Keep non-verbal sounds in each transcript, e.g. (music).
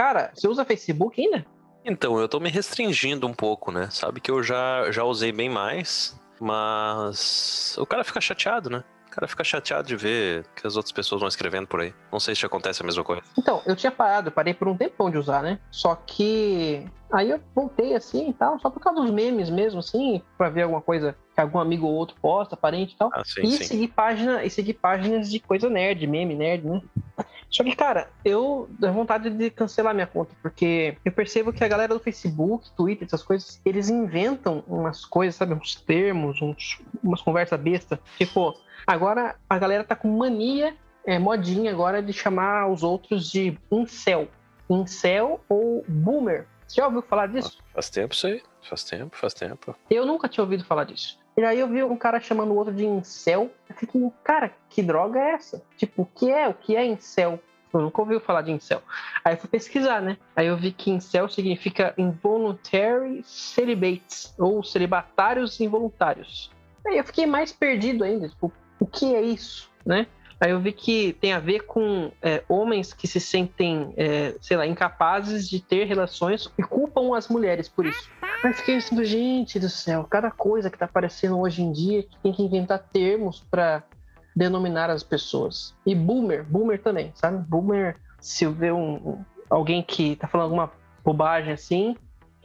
Cara, você usa Facebook ainda? Então, eu tô me restringindo um pouco, né? Sabe que eu já, já usei bem mais, mas o cara fica chateado, né? O cara fica chateado de ver que as outras pessoas vão escrevendo por aí. Não sei se acontece a mesma coisa. Então, eu tinha parado, eu parei por um tempão de usar, né? Só que aí eu voltei assim e tal, só por causa dos memes mesmo, assim, pra ver alguma coisa que algum amigo ou outro posta, parente e tal. Ah, sim, e sim. seguir página, e seguir páginas de coisa nerd, meme nerd, né? Só que, cara, eu dou vontade de cancelar minha conta, porque eu percebo que a galera do Facebook, Twitter, essas coisas, eles inventam umas coisas, sabe, uns termos, uns, umas conversas besta. Tipo, agora a galera tá com mania, é, modinha agora de chamar os outros de incel. Incel ou boomer. Você já ouviu falar disso? Faz tempo isso aí. Faz tempo, faz tempo. Eu nunca tinha ouvido falar disso. E aí eu vi um cara chamando o outro de incel. Eu fiquei, cara, que droga é essa? Tipo, o que é? O que é incel? Eu nunca ouvi falar de incel. Aí eu fui pesquisar, né? Aí eu vi que incel significa involuntary celibates, ou celibatários involuntários. Aí eu fiquei mais perdido ainda, tipo, o que é isso, né? Aí eu vi que tem a ver com é, homens que se sentem, é, sei lá, incapazes de ter relações e culpam as mulheres por isso. Aí fiquei assim, gente do céu, cada coisa que tá aparecendo hoje em dia tem que inventar termos para denominar as pessoas. E boomer, boomer também, sabe? Boomer, se eu ver um- alguém que tá falando alguma bobagem assim,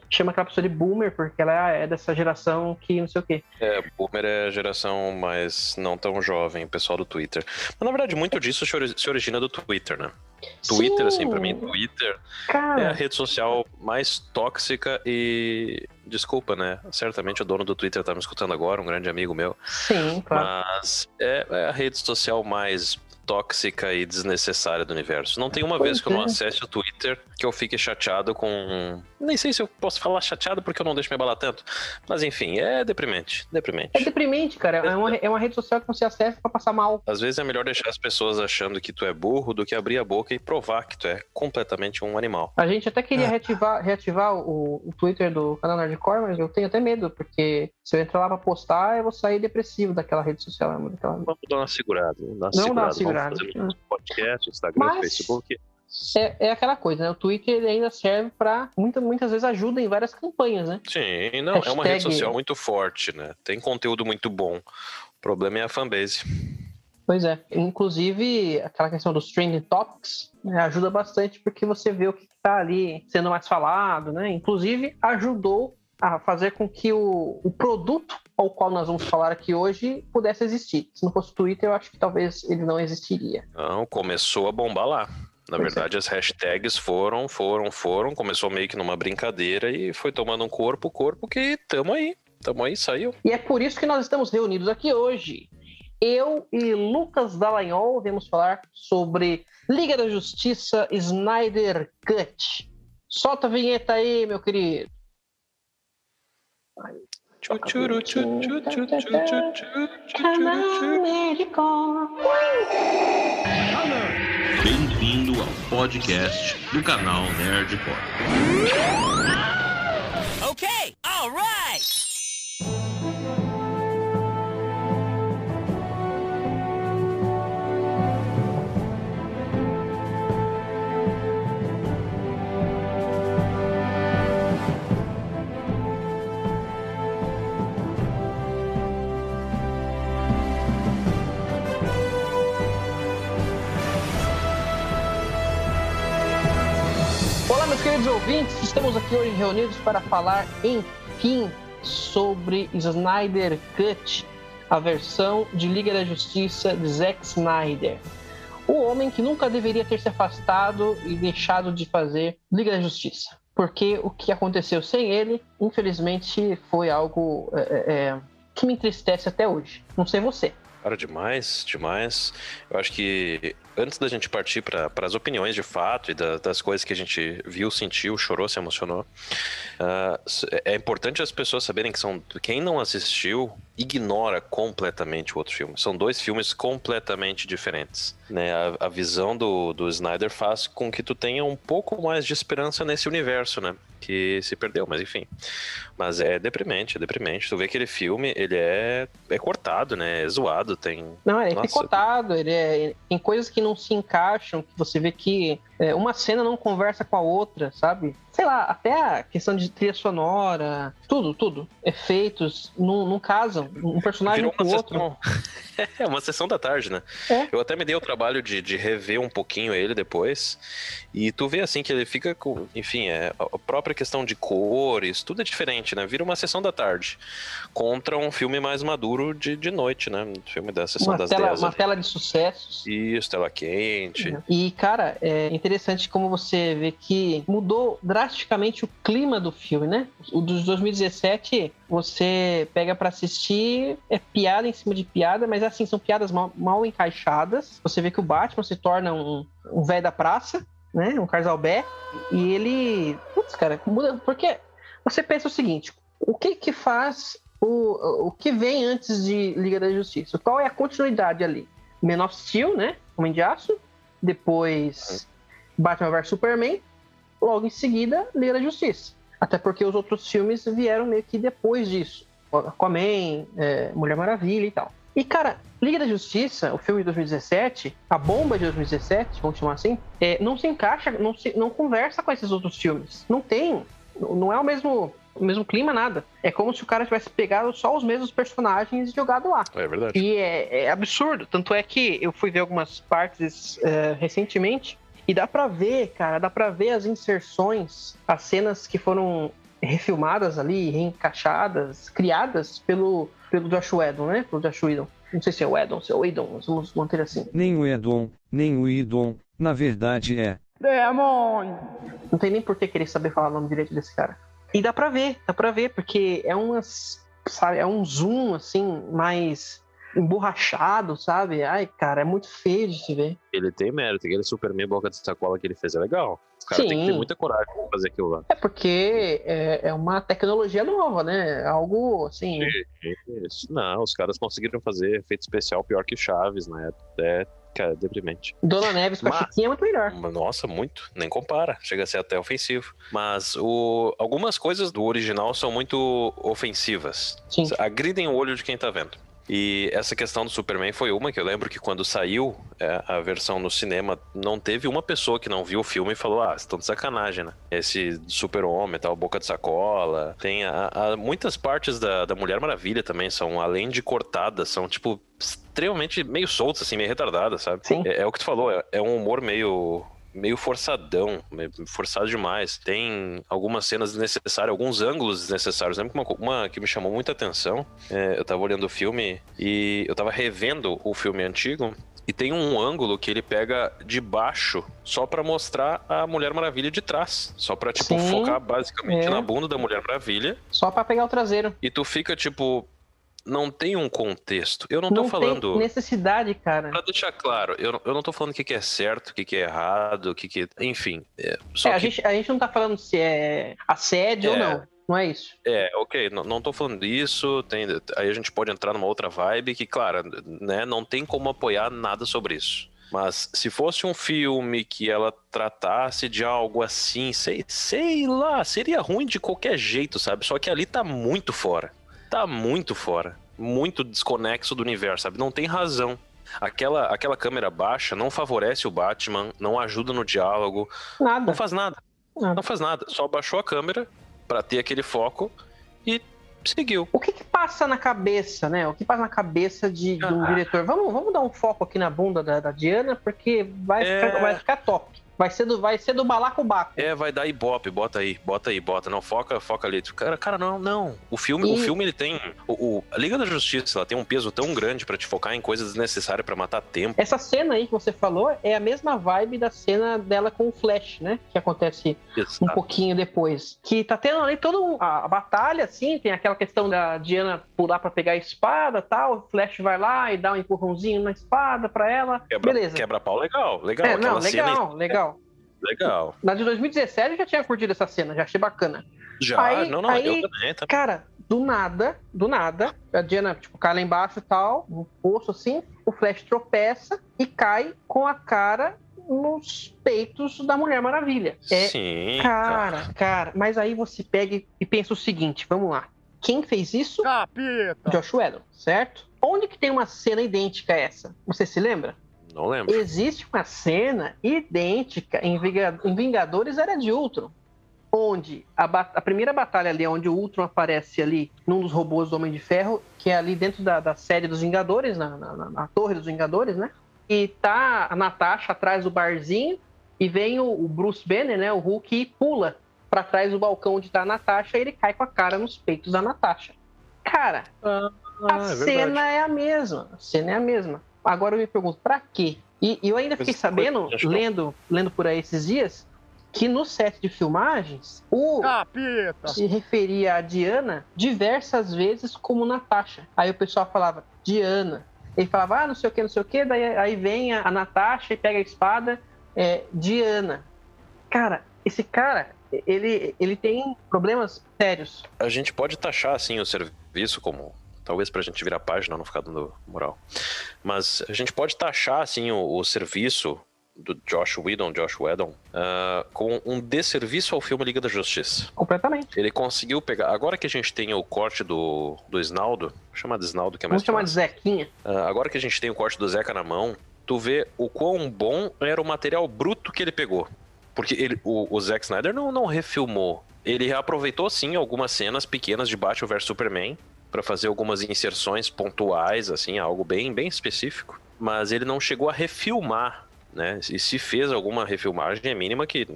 chama aquela pessoa de boomer porque ela é dessa geração que não sei o quê. É, boomer é a geração mais não tão jovem, pessoal do Twitter. Mas na verdade, muito disso se ori- se origina do Twitter, né? Twitter, assim, pra mim, Sim, Twitter é a Cara, rede social mais tóxica e. Desculpa, né? Certamente o dono do Twitter tá me escutando agora, um grande amigo meu. sim, claro. Mas é, é a rede social mais tóxica e desnecessária do universo. Não tem uma vez que eu não é. acesse o Twitter que eu fique chateado com. Nem sei se eu posso falar chateado porque eu não deixo me abalar tanto. Mas enfim, é deprimente. Deprimente. É deprimente, cara. É uma, é uma rede social que você acessa pra passar mal. Às vezes é melhor deixar as pessoas achando que tu é burro do que abrir a boca e provar que tu é completamente um animal. A gente até Ah. queria reativar, reativar o, o Twitter do canal Nerdcore, mas eu tenho até medo, porque se eu entrar lá pra postar, eu vou sair depressivo daquela rede social. né, Daquela... Vamos dar uma segurada. Vamos dar uma Não dá uma segurada. Um podcast, Instagram, Mas- Facebook. É, é aquela coisa, né? O Twitter ainda serve pra muita, muitas vezes ajuda em várias campanhas, né? Sim, não, é uma Hashtag- rede social muito forte, né? Tem conteúdo muito bom. O problema é a fanbase. Pois é. Inclusive, aquela questão dos trending topics né, ajuda bastante porque você vê o que está ali sendo mais falado, né? Inclusive, ajudou a fazer com que o, o produto ao qual nós vamos falar aqui hoje pudesse existir. Se não fosse o Twitter, eu acho que talvez ele não existiria. Não, começou a bombar lá. Na Pois é. verdade, as hashtags foram, foram, foram. Começou meio que numa brincadeira e foi tomando um corpo, corpo que tamo aí. Tamo aí, saiu. E é por isso que nós estamos reunidos aqui hoje. Eu e Lucas Dallagnol vamos falar sobre Liga da Justiça Snyder Cut. Solta a vinheta aí, meu querido. Canal tchu. Nerdcore. Bem-vindo ao podcast do canal Nerdcore. Okay, all queridos ouvintes, estamos aqui hoje reunidos para falar, enfim, sobre Snyder Cut, a versão de Liga da Justiça de Zack Snyder. O homem que nunca deveria ter se afastado e deixado de fazer Liga da Justiça. Porque o que aconteceu sem ele, infelizmente, foi algo é, é, é, que me entristece até hoje. Não sei você. Cara, demais, demais. Eu acho que antes da gente partir para as opiniões de fato e da- das coisas que a gente viu, sentiu, chorou, se emocionou, s- é importante as pessoas saberem que são quem não assistiu ignora completamente o outro filme. São dois filmes completamente diferentes. Né? A, a visão do, do Snyder faz com que tu tenha um pouco mais de esperança nesse universo, né? Que se perdeu, mas enfim. Mas é deprimente, é deprimente. Tu vê aquele filme, ele é, é cortado, né? É zoado, tem Não, ele é picotado, ele é, tem coisas que não se encaixam, que você vê que É, uma cena não conversa com a outra, sabe? Sei lá, até a questão de trilha sonora, tudo, tudo. Efeitos, não, não casam. Um personagem com o outro. (laughs) É, uma sessão da tarde, né? É. Eu até me dei o trabalho de, de rever um pouquinho ele depois. E tu vê assim que ele fica com. Enfim, é, a própria questão de cores, tudo é diferente, né? Vira uma sessão da tarde. Contra um filme mais maduro de, de noite, né? Um filme da sessão Uma das tela, 10. uma tela de sucessos. Isso, tela quente. E, cara, é interessante como você vê que mudou drasticamente o clima do filme, né? O dos 2017, você pega pra assistir, é piada em cima de piada, mas assim, são piadas mal, mal encaixadas. Você vê que o Batman se torna um, um velho da praça, né? Um Carzalbé. E ele. Putz, cara, muda. Porque você pensa o seguinte: o que que faz. O, o que vem antes de Liga da Justiça? Qual é a continuidade ali? Man of Steel, né? Homem de Aço. Depois Batman vs Superman. Logo em seguida, Liga da Justiça. Até porque os outros filmes vieram meio que depois disso. Aquaman, é, Mulher Maravilha e tal. E, cara, Liga da Justiça, o filme de 2017, a bomba de 2017, vamos chamar assim, é, não se encaixa, não, se, não conversa com esses outros filmes. Não tem. Não é o mesmo, o mesmo clima, nada. É como se o cara tivesse pegado só os mesmos personagens e jogado lá. É verdade. E é, é absurdo. Tanto é que eu fui ver algumas partes é, recentemente e dá pra ver, cara, dá pra ver as inserções, as cenas que foram refilmadas ali, reencaixadas, criadas pelo, pelo Josh Whedon, né? Pelo Josh Whedon. Não sei se é o Whedon, se é o Whedon, vamos manter assim. Nem o Edon, nem o Idon, na verdade é. Não tem nem por que querer saber falar o nome direito desse cara. E dá pra ver, dá pra ver, porque é umas. Sabe, é um zoom assim, mais emborrachado, sabe? Ai, cara, é muito feio de se ver. Ele tem mérito, aquele Superman boca de sacola que ele fez é legal. O cara tem que ter Sim. muita coragem pra fazer aquilo lá. É porque é, é uma tecnologia nova, né? Algo assim. Isso. Não, os caras conseguiram fazer efeito especial pior que o Chaves, né? É, cara, deprimente. Dona Neves com a Chiquinha é muito melhor. Nossa, muito. Nem compara. Chega a ser até ofensivo. Mas o... algumas coisas do original são muito ofensivas. Sim. Agridem o olho de quem tá vendo. E essa questão do Superman foi uma que eu lembro que quando saiu é, a versão no cinema, não teve uma pessoa que não viu o filme e falou: Ah, estão de sacanagem, né? Esse super-homem, tal, boca de sacola. Tem a- a- muitas partes da, da Mulher Maravilha também são, além de cortadas, são tipo extremamente meio soltas, assim, meio retardadas, sabe? Sim. É, é o que tu falou, é, é um humor meio meio forçadão, meio forçado demais. Tem algumas cenas desnecessárias, alguns ângulos desnecessários. Lembro que uma, uma que me chamou muita atenção, é, eu tava olhando o filme e eu tava revendo o filme antigo e tem um ângulo que ele pega de baixo só pra mostrar a Mulher Maravilha de trás, só pra tipo Sim, focar basicamente é. na bunda da Mulher Maravilha Só pra pegar o traseiro. e tu fica tipo não tem um contexto. Eu não tô Não falando tem necessidade, cara. Pra deixar claro, eu, não- eu não tô falando o que, que é certo, o que, que é errado, o que, que. Enfim. É, só É, a, que. gente, a gente não tá falando se é assédio ou É. não. Não é isso. É, ok, não, não tô falando isso. Tem, aí a gente pode entrar numa outra vibe que, claro, né, não tem como apoiar nada sobre isso. Mas se fosse um filme que ela tratasse de algo assim, sei, sei lá, seria ruim de qualquer jeito, sabe? Só que ali tá muito fora. Tá muito fora. Muito desconexo do universo, sabe? Não tem razão. Aquela, aquela câmera baixa não favorece o Batman, não ajuda no diálogo, Nada. não faz nada. Nada. Não faz nada. Só baixou a câmera pra ter aquele foco e seguiu. O que que passa na cabeça, né? O que passa na cabeça de, de um Ah. diretor? Vamos, vamos dar um foco aqui na bunda da, da Diana, porque vai, É. ficar, vai ficar top. Vai ser do, vai ser do balacobaco. É, vai dar ibope, bota aí, bota aí, bota. Não, foca, foca ali. Cara, cara, não, não. O filme, o E- filme ele tem. O, o- a Liga da Justiça ela tem um peso tão grande pra te focar em coisas desnecessárias pra matar tempo. Essa cena aí que você falou é a mesma vibe da cena dela com o Flash, né? Que acontece um Exato. pouquinho depois. Que tá tendo ali toda um- a, a batalha, assim, tem aquela questão da Diana pular pra pegar a espada tal. O Flash vai lá e dá um empurrãozinho na espada pra ela. Quebra, Beleza. quebra pau legal, legal. é, Aquela não, cena legal, legal. Na de 2017 eu já tinha curtido essa cena, já achei bacana. Já, Aí- não, não, aí- eu também, tá? Cara, do nada, do nada, a Diana, tipo, cai lá embaixo e tal, no poço assim, o Flash tropeça e cai com a cara nos peitos da Mulher Maravilha. É, Sim. cara, cara, mas aí você pega e pensa o seguinte, vamos lá. Quem fez isso? Capeta! Josh Whedon, certo? Onde que tem uma cena idêntica a essa? Você se lembra? Não lembro. Existe uma cena idêntica em Vinga- em Vingadores Era de Ultron, onde a, a primeira batalha ali, onde o Ultron aparece ali num dos robôs do Homem de Ferro, que é ali dentro da, da série dos Vingadores, na, na- na- na torre dos Vingadores, né? E tá a Natasha atrás do barzinho, e vem o, o Bruce Banner, né, o Hulk, e pula pra trás do balcão onde tá a Natasha, e ele cai com a cara nos peitos da Natasha. Cara, a Ah, é verdade. cena é a mesma. A cena é a mesma. Agora eu me pergunto, pra quê? E, e eu ainda fiquei sabendo, lendo, lendo por aí esses dias, que no set de filmagens, o Capeta! se referia a Diana diversas vezes como Natasha. Aí o pessoal falava, Diana. Ele falava, ah, não sei o que, não sei o que, daí aí vem a, a Natasha e pega a espada, é, Diana. Cara, esse cara, ele, ele tem problemas sérios. A gente pode taxar, assim, o serviço como... Talvez pra gente virar a página, não ficar dando moral. Mas a gente pode taxar, assim, o, o serviço do Josh Whedon, Josh Whedon, ah, com um desserviço ao filme Liga da Justiça. Completamente. Ele conseguiu pegar... Agora que a gente tem o corte do, do Snaldo, chamar de Snaldo que é mais Vamos chamar de. Zequinha. Ah, agora que a gente tem o corte do Zeca na mão, tu vê o quão bom era o material bruto que ele pegou. Porque ele, o, o Zack Snyder não, não refilmou. Ele reaproveitou, sim, algumas cenas pequenas de Batman vs Superman para fazer algumas inserções pontuais, assim, algo bem, bem específico. Mas ele não chegou a refilmar, né? E se fez alguma refilmagem, é mínima que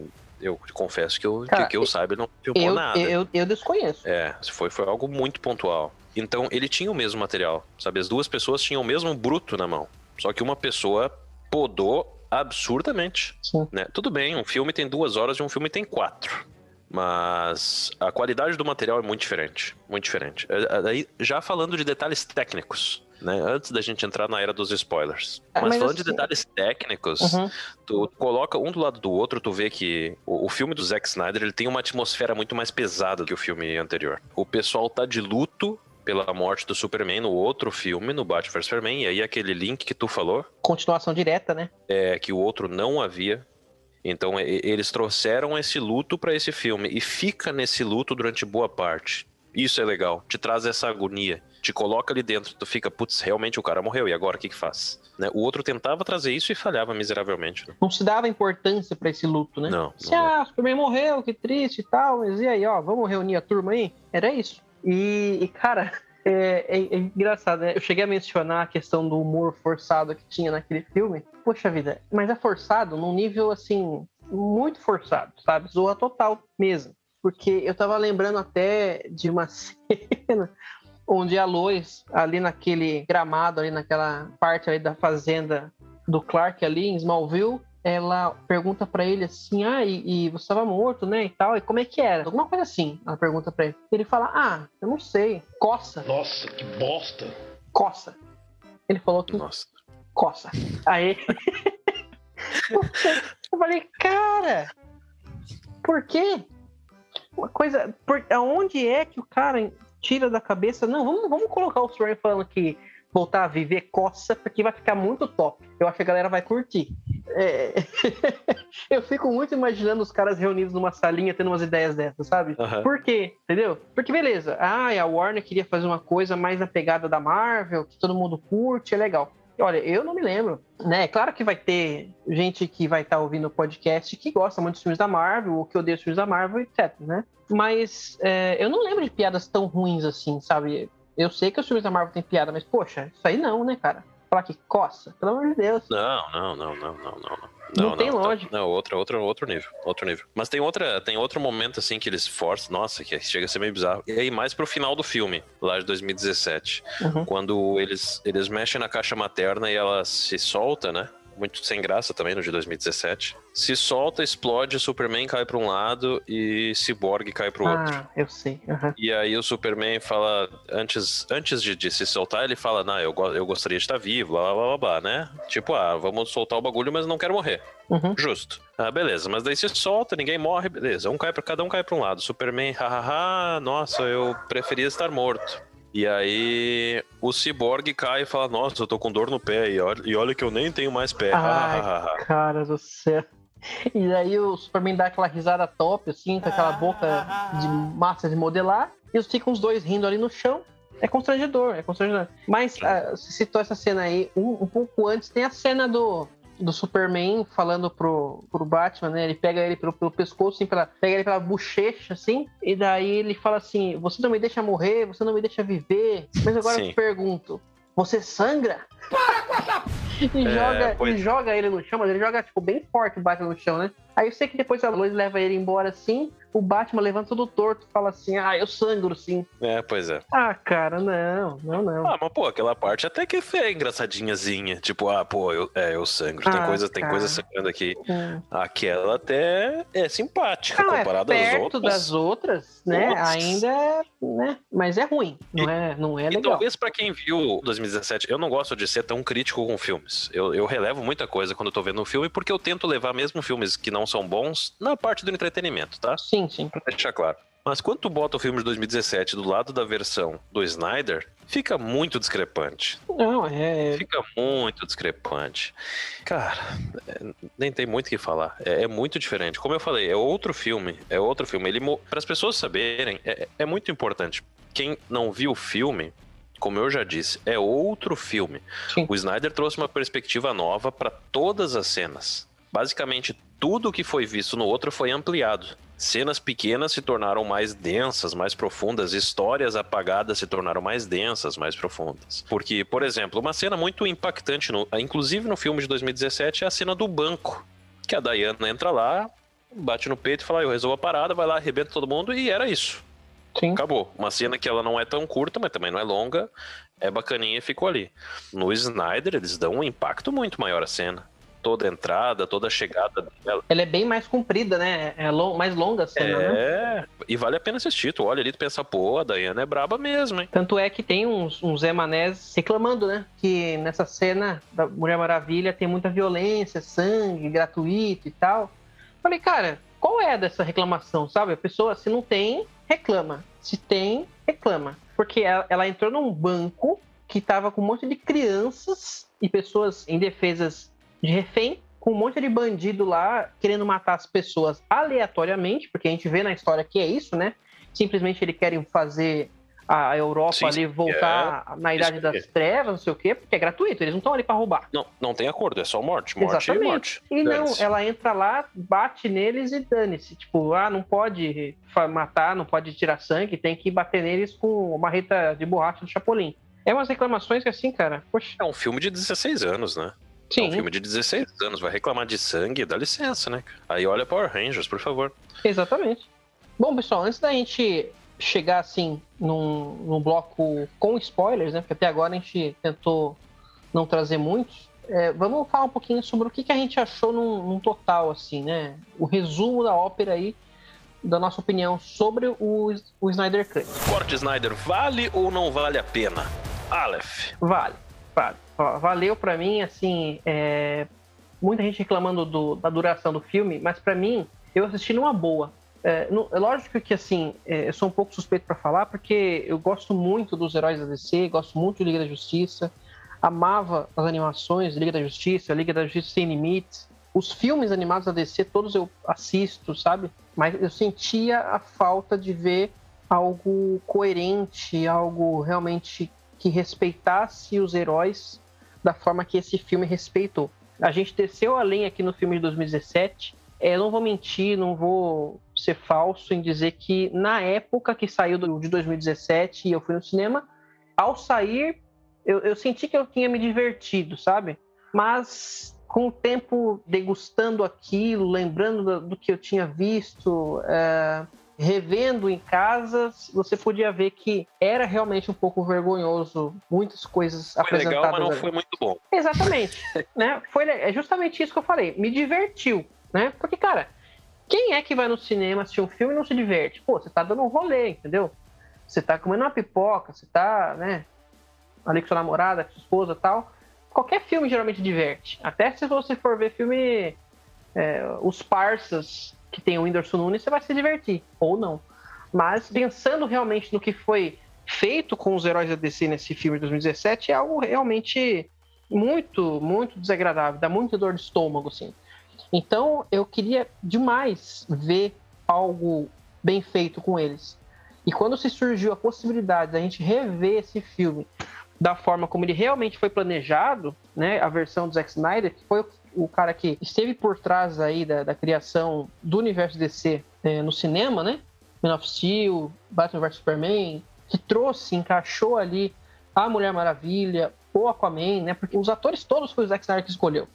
eu confesso que eu, Cara, que, eu saiba, ele não filmou Eu, nada. eu, eu desconheço. É, foi, foi algo muito pontual. Então, ele tinha o mesmo material, sabe? As duas pessoas tinham o mesmo bruto na mão. Só que uma pessoa podou absurdamente. Né? Tudo bem, um filme tem duas horas e um filme tem quatro. Mas a qualidade do material é muito diferente. Muito diferente. É, Aí, já falando de detalhes técnicos, né? Antes da gente entrar na era dos spoilers. Ah, Mas, mas falando de assim- detalhes técnicos, Uhum. tu coloca um do lado do outro, tu vê que o, o filme do Zack Snyder ele tem uma atmosfera muito mais pesada do que o filme anterior. O pessoal tá de luto pela morte do Superman no outro filme, no Batman vs Superman, e aí aquele link que tu falou, Continuação direta, né? é que o outro não havia. Então eles trouxeram esse luto pra esse filme e fica nesse luto durante boa parte. Isso é legal, te traz essa agonia, te coloca ali dentro, tu fica, putz, realmente o cara morreu, e agora o que que faz? Né? O outro tentava trazer isso e falhava miseravelmente. né? Não se dava importância pra esse luto, né? Não, Se, não ah, Superman morreu, que triste e tal, mas e aí, ó, vamos reunir a turma aí? Era isso. E, e, cara, é, é- é engraçado, né? Eu cheguei a mencionar a questão do humor forçado que tinha naquele filme. Poxa vida, mas é forçado num nível, assim, muito forçado, sabe? Zoa total mesmo. Porque eu tava lembrando até de uma (laughs) cena onde a Lois, ali naquele gramado, ali naquela parte ali da fazenda do Clark ali em Smallville, ela pergunta pra ele assim, ah, e, e você estava morto, né, e tal, e como é que era? Alguma coisa assim, ela pergunta pra ele. Ele fala, ah, eu não sei, coça, Nossa, que bosta. coça. Ele falou que Nossa. coça. Aí. (laughs) eu falei, cara, por quê? Uma coisa. Por, aonde é que o cara tira da cabeça? Não, vamos, vamos colocar o Superman falando que voltar a viver coça, porque vai ficar muito top. Eu acho que a galera vai curtir. É, (laughs) eu fico muito imaginando os caras reunidos numa salinha tendo umas ideias dessas, sabe? Aham. Por quê? Entendeu? Porque beleza, ah, a Warner queria fazer uma coisa mais na pegada da Marvel, que todo mundo curte, é legal. Olha, eu não me lembro, né? É claro que vai ter gente que vai estar ouvindo o podcast que gosta muito dos filmes da Marvel, ou que odeia os filmes da Marvel, etc, né? Mas é, eu não lembro de piadas tão ruins assim, sabe? Eu sei que os filmes da Marvel têm piada, mas poxa, isso aí não, né, cara? Falar que coça, pelo amor de Deus. Não, não, não, não, não, não. Não tem lógica. Não, outro, outro, outro nível, outro nível. Mas tem outra, tem outro momento assim que eles forçam, nossa, que chega a ser meio bizarro. E aí mais pro final do filme, lá de 2017, Uhum. quando eles eles mexem na caixa materna e ela se solta, né? Muito sem graça também no de 2017. Se solta, explode, Superman cai pra um lado e Cyborg cai pro outro. Ah, eu sei. aham. E aí o Superman fala, antes, antes de, de se soltar, ele fala, não, eu, eu gostaria de estar vivo, blá, blá, blá, blá, né? Tipo, ah, vamos soltar o bagulho, mas não quero morrer. Uhum. Justo. Ah, beleza, mas daí se solta, ninguém morre, beleza. Um cai pra, cada um cai pra um lado. Superman, hahaha, nossa, eu preferia estar morto. E aí o Cyborg cai e fala, nossa, eu tô com dor no pé, e olha, e olha que eu nem tenho mais pé. Ai, (laughs) cara do céu. E aí o Superman dá aquela risada top, assim, com aquela boca de massa de modelar. E ficam os dois rindo ali no chão. É constrangedor, é constrangedor. Mas você citou essa cena aí, um, um pouco antes tem a cena do, do Superman falando pro, pro Batman, né? Ele pega ele pelo, pelo pescoço, assim, pela, pega ele pela bochecha, assim, e daí ele fala assim: Você não me deixa morrer, você não me deixa viver. Mas agora eu Sim. te pergunto: Você sangra? E, É, joga, pois- e joga ele no chão, mas ele joga tipo, bem forte o Batman no chão, né? Aí eu sei que depois a Lois leva ele embora assim, o Batman levanta todo torto e fala assim: Ah, eu sangro sim. É, pois é. Ah, cara, não, não, não. Ah, mas pô, aquela parte até que é engraçadinhazinha. Tipo, ah, pô, eu, é, eu sangro. Tem Ah, coisa, tem cara. coisa sangrando aqui. Hum. Aquela até é simpática é comparada às perto outras. das outras, né? Nossa. Ainda é, né? Mas é ruim, não é, não é E legal. talvez pra quem viu 2017, eu não gosto de ser tão crítico com filmes. Eu, eu relevo muita coisa quando eu tô vendo um filme, porque eu tento levar mesmo filmes que não são bons na parte do entretenimento, tá? Sim, sim. Pra deixar claro. Mas quando tu bota o filme de 2017 do lado da versão do Snyder, fica muito discrepante. Não, é. Fica muito discrepante. Cara, é, nem tem muito o que falar. É, é muito diferente. Como eu falei, é outro filme. É outro filme. Ele para as pessoas saberem, é, é muito importante. Quem não viu o filme, como eu já disse, é outro filme. Sim. O Snyder trouxe uma perspectiva nova para todas as cenas. Basicamente, tudo que foi visto no outro foi ampliado. Cenas pequenas se tornaram mais densas, mais profundas, histórias apagadas se tornaram mais densas, mais profundas. Porque, por exemplo, uma cena muito impactante, no- inclusive no filme de 2017, é a cena do banco. Que a Diana entra lá, bate no peito e fala: "Ah, Eu resolvo a parada, vai lá, arrebenta todo mundo, e era isso. Sim. Acabou. Uma cena que ela não é tão curta, mas também não é longa, é bacaninha e ficou ali. No Snyder, eles dão um impacto muito maior à cena. Toda a entrada, toda a chegada dela. Ela é bem mais comprida, né? É lo- mais longa a cena, né? É, e vale a pena assistir. Tu olha ali e tu pensa, pô, a Diana é braba mesmo, hein? Tanto é que tem uns, uns Zé Manés reclamando, né? Que nessa cena da Mulher Maravilha tem muita violência, sangue gratuito e tal. Falei, cara, qual é dessa reclamação, sabe? A pessoa, se não tem, reclama. Se tem, reclama. Porque ela, ela entrou num banco que tava com um monte de crianças e pessoas indefesas de refém, com um monte de bandido lá querendo matar as pessoas aleatoriamente, porque a gente vê na história que é isso, né? Simplesmente eles querem fazer a Europa Sim, ali voltar na Idade das. Trevas, não sei o quê, porque é gratuito, eles não estão ali pra roubar. Não, não tem acordo, é só morte, morte e morte. E não, ela entra lá, bate neles e dane-se. Tipo, ah, não pode matar, não pode tirar sangue, tem que bater neles com uma reta de borracha do Chapolin. É umas reclamações que assim, cara, poxa, É um filme de 16 anos, né? É sim, um filme de 16 anos, vai reclamar de sangue, dá licença, né? Aí olha Power Rangers, por favor. exatamente. Bom, pessoal, antes da gente chegar assim num, num bloco com spoilers, né? Porque até agora a gente tentou não trazer muitos. é, vamos falar um pouquinho sobre o que, que a gente achou num, num total, assim, né? O resumo da ópera aí, da nossa opinião sobre o, o Snyder Cut. Corte Snyder, vale ou não vale a pena? Aleph. Vale, vale. Ó, Valeu pra mim, assim, é, muita gente reclamando do- da duração do filme, mas pra mim, eu assisti numa boa. É, é lógico que, assim, é, eu sou um pouco suspeito pra falar, porque eu gosto muito dos heróis da DC, gosto muito de Liga da Justiça, amava as animações Liga da Justiça, Liga da Justiça Sem Limites. Os filmes animados da DC, todos eu assisto, sabe? Mas eu sentia a falta de ver algo coerente, algo realmente que respeitasse os heróis da forma que esse filme respeitou. A gente desceu além aqui no filme de 2017. É, não vou mentir, não vou ser falso em dizer que na época que saiu do- de 2017 e eu fui no cinema, ao sair, eu, eu senti que eu tinha me divertido, sabe? Mas com o tempo degustando aquilo, lembrando do, do que eu tinha visto, é, revendo em casa, você podia ver que era realmente um pouco vergonhoso muitas coisas Foi apresentadas. legal, mas não ali. foi muito bom. Exatamente, né? Foi é justamente isso que eu falei. Me divertiu, né? Porque cara, quem é que vai no cinema assistir um filme e não se diverte? Pô, você tá dando um rolê, entendeu? Você tá comendo uma pipoca, você tá, né? Ali com sua namorada, com sua esposa, tal. Qualquer filme geralmente diverte. Até se você for ver filme é, os Parsas que tem o Whindersson Nunes, você vai se divertir ou não. Mas pensando realmente no que foi feito com os heróis da DC nesse filme de 2017 é algo realmente muito, muito desagradável, dá muita dor de estômago, assim. Então, eu queria demais ver algo bem feito com eles. E quando se surgiu a possibilidade da gente rever esse filme da forma como ele realmente foi planejado, né, a versão do Zack Snyder, que foi o cara que esteve por trás aí da, da criação do universo DC é, no cinema, né? Man of Steel, Batman vs Superman, que trouxe, encaixou ali a Mulher Maravilha, o Aquaman, né? Porque os atores todos foi o Zack Snyder que escolheu.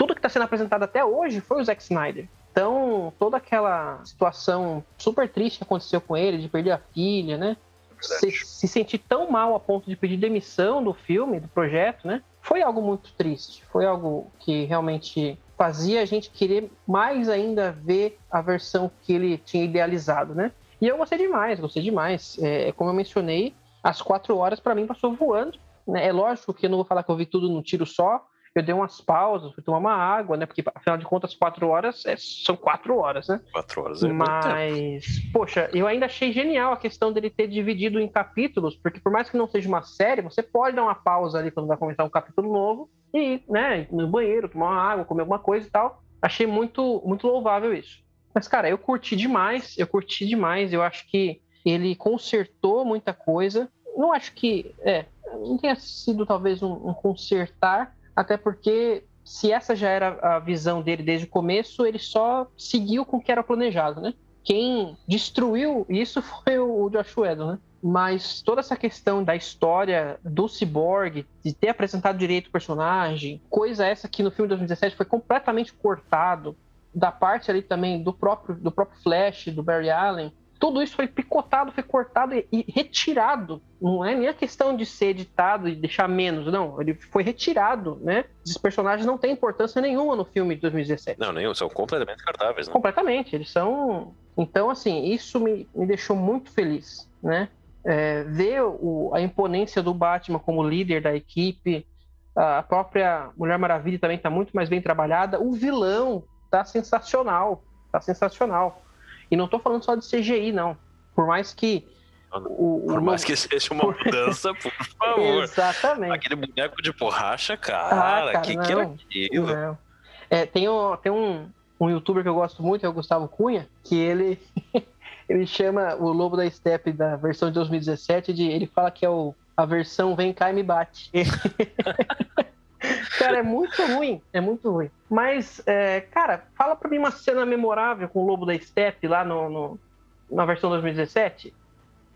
Tudo que está sendo apresentado até hoje foi o Zack Snyder. Então, toda aquela situação super triste que aconteceu com ele, de perder a filha, né? Se, se, sentir tão mal a ponto de pedir demissão do filme, do projeto, né? Foi algo muito triste. Foi algo que realmente fazia a gente querer mais ainda ver a versão que ele tinha idealizado, né? E eu gostei demais, gostei demais. É, como eu mencionei, as quatro horas para mim passou voando. Né? É lógico que eu não vou falar que eu vi tudo num tiro só, eu dei umas pausas, fui tomar uma água, né? Porque afinal de contas, quatro horas é, são quatro horas, né? Quatro horas é Mas, poxa, eu ainda achei genial a questão dele ter dividido em capítulos, porque por mais que não seja uma série, você pode dar uma pausa ali quando vai começar um capítulo novo e ir, né, no banheiro, tomar uma água, comer alguma coisa e tal. Achei muito, muito louvável isso. Mas, cara, eu curti demais, eu curti demais. Eu acho que ele consertou muita coisa. Não acho que. É, não tenha sido talvez um, um consertar, até porque se essa já era a visão dele desde o começo, ele só seguiu com o que era planejado, né? Quem destruiu isso (laughs) foi o Josh Whedon, né? Mas toda essa questão da história do Cyborg, de ter apresentado direito o personagem, coisa essa que no filme de 2017 foi completamente cortado, da parte ali também do próprio, do próprio Flash, do Barry Allen, tudo isso foi picotado, foi cortado e, e, retirado. Não é nem a questão de ser editado e deixar menos, não. Ele foi retirado, né? Esses personagens não têm importância nenhuma no filme de 2017. Não, nenhum, são completamente descartáveis, né? Completamente, eles são. Então, assim, isso me, me deixou muito feliz, né? É, ver o, a imponência do Batman como líder da equipe, a própria Mulher Maravilha também está muito mais bem trabalhada, o vilão tá sensacional, tá sensacional. E não estou falando só de CGI, não. Por mais que. O, por mais que seja uma (laughs) mudança, por favor. Exatamente. Aquele boneco de borracha, cara. Ah, cara que não, que era aquilo? Não. É, tem um, tem um, um youtuber que eu gosto muito, é o Gustavo Cunha, que ele. (laughs) ele chama o Lobo da Steppe da versão de 2017 de. Ele fala que é o, a versão Vem cá e me bate. (laughs) Cara, é muito ruim. É muito ruim. Mas, é, cara, fala pra mim uma cena memorável com o Lobo da Steppe lá no, no, na versão 2017.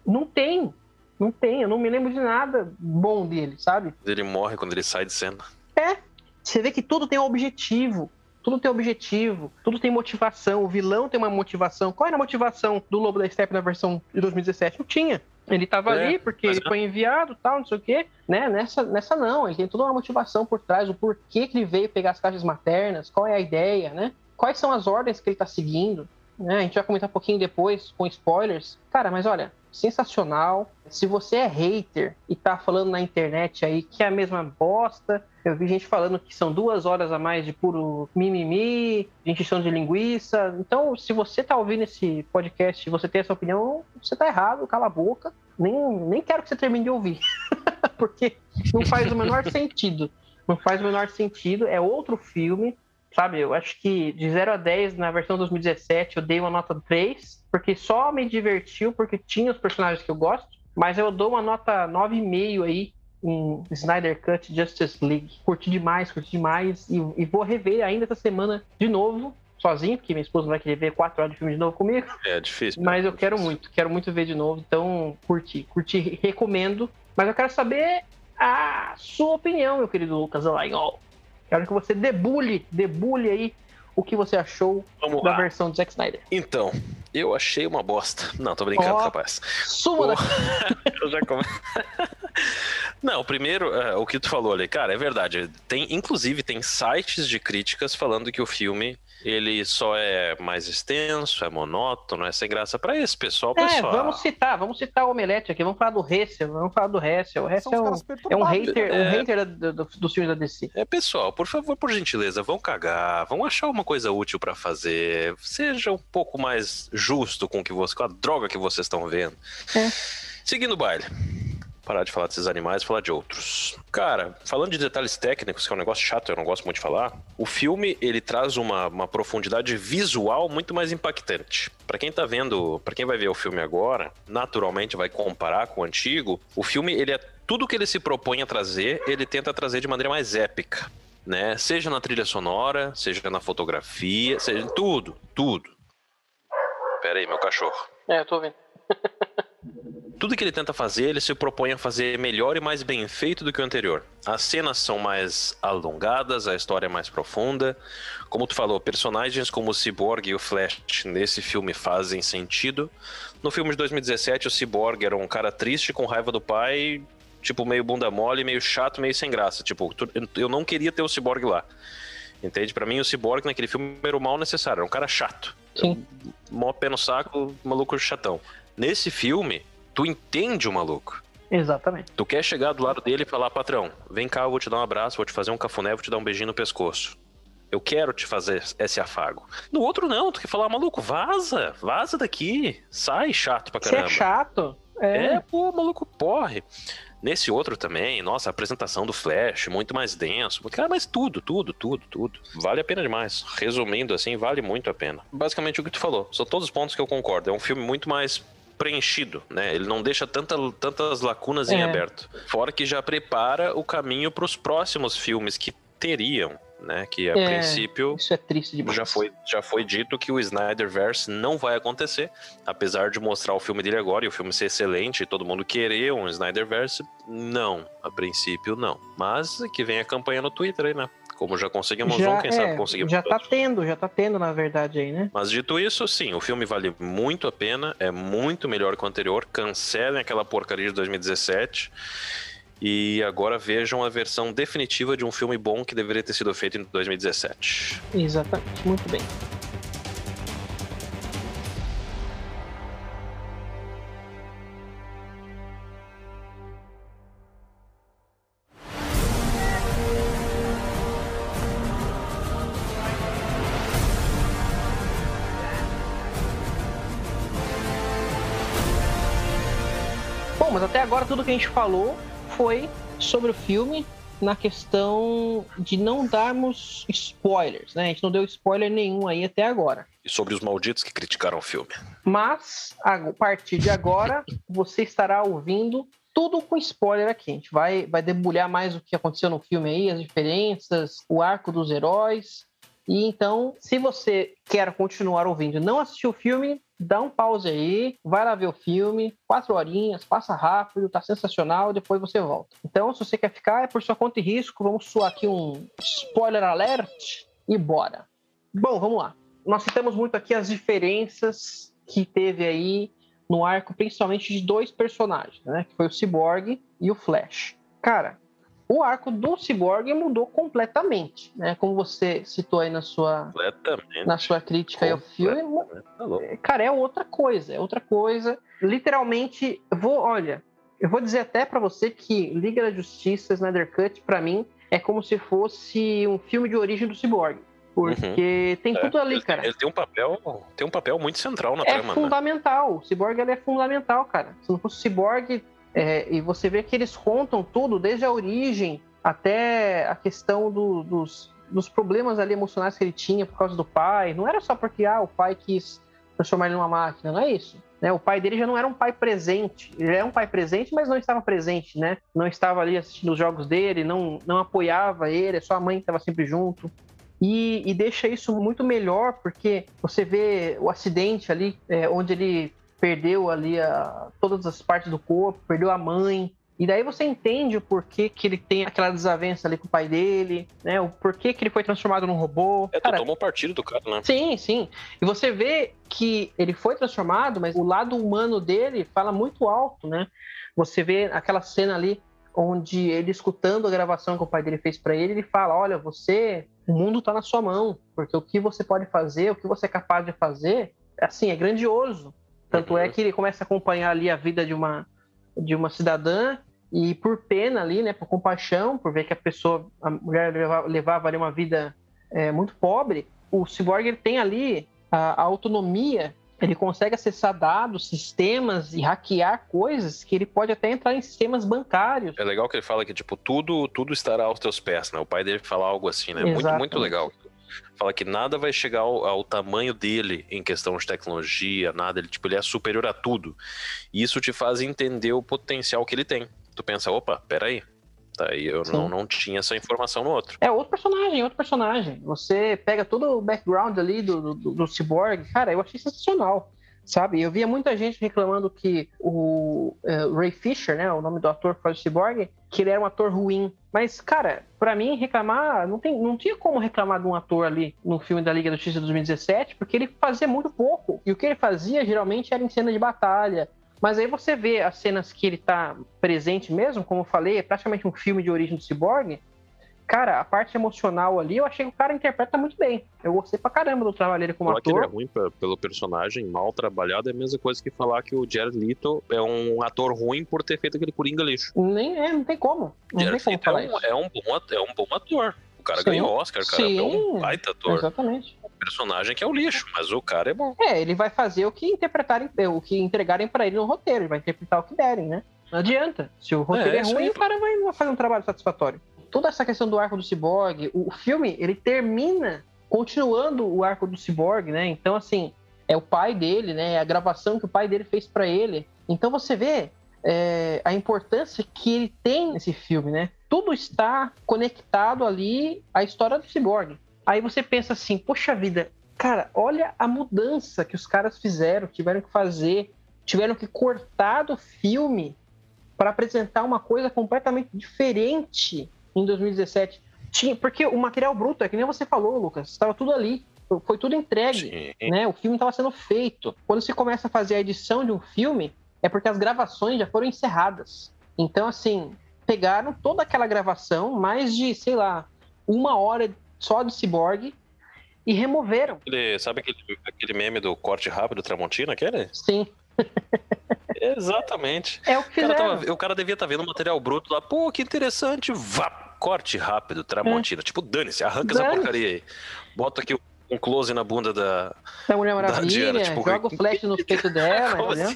Não tem. Não tem. Eu não me lembro de nada bom dele, sabe? Ele morre quando ele sai de cena. É. Você vê que tudo tem um objetivo. Tudo tem objetivo, tudo tem motivação. O vilão tem uma motivação. Qual era a motivação do Lobo da Steppe na versão de 2017? Não tinha. Ele estava é, ali porque ele foi enviado, tal, não sei o quê, né? Nessa, nessa não, ele tem toda uma motivação por trás, o porquê que ele veio pegar as caixas maternas, qual é a ideia, né? Quais são as ordens que ele está seguindo, né? A gente vai comentar um pouquinho depois com spoilers. Cara, mas olha, sensacional. Se você é hater e tá falando na internet aí que é a mesma bosta, eu vi gente falando que são duas horas a mais de puro mimimi, de encheção de linguiça. Então, se você tá ouvindo esse podcast e você tem essa opinião, você tá errado, cala a boca. Nem, nem quero que você termine de ouvir. (laughs) Porque não faz o menor sentido. Não faz o menor sentido. É outro filme sabe? Eu acho que de 0 a 10 na versão 2017 eu dei uma nota 3, porque só me divertiu porque tinha os personagens que eu gosto, mas eu dou uma nota 9,5 aí em Snyder Cut Justice League. Curti demais, curti demais e, e, vou rever ainda essa semana de novo. Sozinho, porque minha esposa vai querer ver quatro horas de filme de novo comigo. É difícil. Mas eu quero muito, quero muito ver de novo. Então, curti, curti, recomendo. Mas eu quero saber a sua opinião, meu querido Lucas Alainol. Quero que você debulhe, debulhe aí o que você achou Vamos da lá. versão do Zack Snyder. Então, eu achei uma bosta. Não, tô brincando, oh, rapaz. Suma oh, (laughs) Eu já come... (laughs) Não, primeiro, é, o que tu falou ali, cara, é verdade. Tem, inclusive, tem sites de críticas falando que o filme ele só é mais extenso, é monótono, é sem graça para esse pessoal. É, pessoal. vamos citar, vamos citar o Omelete aqui, vamos falar do Hessel, vamos falar do Hessel. O Hessel é um, é um hater, é, um hater do, do, dos filmes da DC. É, pessoal, por favor, por gentileza, vão cagar, vão achar uma coisa útil para fazer, seja um pouco mais justo com, que você, com a droga que vocês estão vendo. É. Seguindo o baile. Parar de falar desses animais e falar de outros. Cara, falando de detalhes técnicos, que é um negócio chato, eu não gosto muito de falar, o filme ele traz uma, uma profundidade visual muito mais impactante. Para quem tá vendo, para quem vai ver o filme agora, naturalmente vai comparar com o antigo. O filme ele é tudo que ele se propõe a trazer, ele tenta trazer de maneira mais épica. Né? Seja na trilha sonora, seja na fotografia, seja em tudo, tudo. Pera aí, meu cachorro. É, eu tô vendo. (laughs) Tudo que ele tenta fazer, ele se propõe a fazer melhor e mais bem feito do que o anterior. As cenas são mais alongadas, a história é mais profunda. Como tu falou, personagens como o Cyborg e o Flash nesse filme fazem sentido. No filme de 2017, o Cyborg era um cara triste com raiva do pai, tipo meio bunda mole, meio chato, meio sem graça. Tipo, eu não queria ter o Cyborg lá. Entende? Pra mim, o Cyborg naquele filme era o mal necessário, era um cara chato. Sim. Mó pé no saco, maluco chatão. Nesse filme, tu entende o maluco. Exatamente. Tu quer chegar do lado dele e falar, patrão, vem cá, eu vou te dar um abraço, vou te fazer um cafuné, vou te dar um beijinho no pescoço. Eu quero te fazer esse afago. No outro não, tu quer falar, maluco, vaza, vaza daqui, sai chato pra Você caramba. é chato. É, É. pô, maluco, porre. Nesse outro também, nossa, a apresentação do Flash, muito mais denso. Cara, mas tudo, tudo, tudo, tudo. Vale a pena demais. Resumindo assim, vale muito a pena. Basicamente o que tu falou. São todos os pontos que eu concordo. É um filme muito mais preenchido, né? Ele não deixa tanta, tantas lacunas em É. aberto. Fora que já prepara o caminho para os próximos filmes que teriam, né? Que a É. princípio Isso é triste demais. já foi, já foi dito que o Snyderverse não vai acontecer, apesar de mostrar o filme dele agora e o filme ser excelente e todo mundo querer um Snyderverse, não, a princípio não. Mas que vem a campanha no Twitter aí, né? Como já conseguimos já, um, quem é, sabe conseguimos já tá outro. tendo, já tá tendo, na verdade, aí, né? Mas dito isso, sim, o filme vale muito a pena, é muito melhor que o anterior. Cancelem aquela porcaria de 2017 e agora vejam a versão definitiva de um filme bom que deveria ter sido feito em 2017. Exatamente, muito bem. Mas até agora tudo que a gente falou foi sobre o filme na questão de não darmos spoilers, né? A gente não deu spoiler nenhum aí até agora. E sobre os malditos que criticaram o filme. Mas, a partir de agora, você estará ouvindo tudo com spoiler aqui. A gente vai, vai debulhar mais o que aconteceu no filme aí, as diferenças, o arco dos heróis. E então, se você quer continuar ouvindo e não assistiu o filme, dá um pause aí, vai lá ver o filme, quatro horinhas, passa rápido, tá sensacional, depois você volta. Então, se você quer ficar, é por sua conta e risco, vamos suar aqui um spoiler alert e bora. Bom, vamos lá. Nós citamos muito aqui as diferenças que teve aí no arco, principalmente de dois personagens, né? Que foi o Cyborg e o Flash. Cara, o arco do Cyborg mudou completamente, né? Como você citou aí na sua, na sua crítica ao filme, Tá louco. cara, é outra coisa, é outra coisa. Literalmente, eu vou, olha, eu vou dizer até pra você que Liga da Justiça, Snyder Cut, pra mim, é como se fosse um filme de origem do Cyborg. Porque tem É, tudo ali, ele, cara. Ele tem um papel, tem um papel muito central na É trama, né? fundamental. O Cyborg ele é fundamental, cara. Se não fosse o Cyborg, é, e você vê que eles contam tudo, desde a origem até a questão do- dos, dos problemas ali emocionais que ele tinha por causa do pai. Não era só porque ah, o pai quis transformar ele numa máquina, não é isso. Né? O pai dele já não era um pai presente. Ele é um pai presente, mas não estava presente, né? Não estava ali assistindo os jogos dele, não, não apoiava ele, só a mãe estava sempre junto. E, e deixa isso muito melhor, porque você vê o acidente ali, é, onde ele perdeu ali a- todas as partes do corpo, perdeu a mãe. E daí você entende o porquê que ele tem aquela desavença ali com o pai dele, né? O porquê que ele foi transformado num robô. É, tu Cara, tomou partido do cara, né? Sim, sim. E você vê que ele foi transformado, mas o lado humano dele fala muito alto, né? Você vê aquela cena ali onde ele escutando a gravação que o pai dele fez pra ele, ele fala: "Olha, você, o mundo tá na sua mão, porque o que você pode fazer, o que você é capaz de fazer, assim, é grandioso". Tanto é que ele começa a acompanhar ali a vida de uma de uma cidadã e por pena ali, né, por compaixão, por ver que a pessoa, a mulher levava, levava ali uma vida é, muito pobre, o Cyborg ele tem ali a, a autonomia Ele consegue acessar dados, sistemas e hackear coisas que ele pode até entrar em sistemas bancários. É legal que ele fala que, tipo, tudo, tudo estará aos teus pés, né? O pai dele fala algo assim, né? Muito, muito legal. Fala que nada vai chegar ao, ao tamanho dele em questão de tecnologia, nada. Ele, tipo, ele é superior a tudo. E isso te faz entender o potencial que ele tem. Tu pensa, opa, peraí. Tá, aí eu Sim. não, não tinha essa informação no outro. É outro personagem, outro personagem. Você pega todo o background ali do, do, do Cyborg, cara, eu achei sensacional. Sabe? Eu via muita gente reclamando que o eh, Ray Fisher, né, o nome do ator que faz o Cyborg, que ele era um ator ruim. Mas, cara, pra mim reclamar, não, tem, não tinha como reclamar de um ator ali no filme da Liga da Justiça de 2017, porque ele fazia muito pouco. E o que ele fazia geralmente era em cena de batalha. Mas aí você vê as cenas que ele tá presente mesmo, como eu falei, é praticamente um filme de origem do Cyborg. Cara, a parte emocional ali, eu achei que o cara interpreta muito bem. Eu gostei pra caramba do trabalho dele como Falar que ele é ator. ruim pe- pelo personagem, mal trabalhado, é a mesma coisa que falar que o Jared Leto é um ator ruim por ter feito aquele Coringa lixo. Nem é, não tem como. Não Jared tem como Leto é um, é, um bom, é um bom ator. O cara Sim. ganhou Oscar, cara. É um Sim. baita ator. Exatamente. O personagem que é o lixo, mas o cara é bom. É, ele vai fazer o que interpretarem, o que entregarem pra ele no roteiro, ele vai interpretar o que derem, né? Não adianta. Se o roteiro É, é, ruim, aí, o cara vai fazer um trabalho satisfatório. Toda essa questão do arco do Cyborg, o filme, ele termina continuando o arco do Cyborg, né? Então, assim, é o pai dele, né? É a gravação que o pai dele fez pra ele. Então você vê é, a importância que ele tem nesse filme, né? Tudo está conectado ali à história do Cyborg. Aí você pensa assim, poxa vida, cara, olha a mudança que os caras fizeram, tiveram que fazer, tiveram que cortar do filme para apresentar uma coisa completamente diferente em 2017. Tinha, porque o material bruto, é que nem você falou, Lucas, estava tudo ali, foi tudo entregue Sim. né? O filme estava sendo feito. Quando se começa a fazer a edição de um filme, é porque as gravações já foram encerradas. Então, assim, pegaram toda aquela gravação, mais de, sei lá, uma hora só de Cyborg, e removeram. Aquele- sabe aquele, aquele meme do corte rápido Tramontina, aquele? Sim, (laughs) Exatamente. é o que O cara, fizeram. tava- o cara devia estar vendo o material bruto lá, pô, que interessante, vá, corte rápido, Tramontina. Tipo, dane-se, arranca essa É. Dane-se. porcaria aí. Bota aqui um close na bunda da. Da Mulher da Maravilha, Diana, tipo, joga o flash no peito (laughs) dela, Como assim?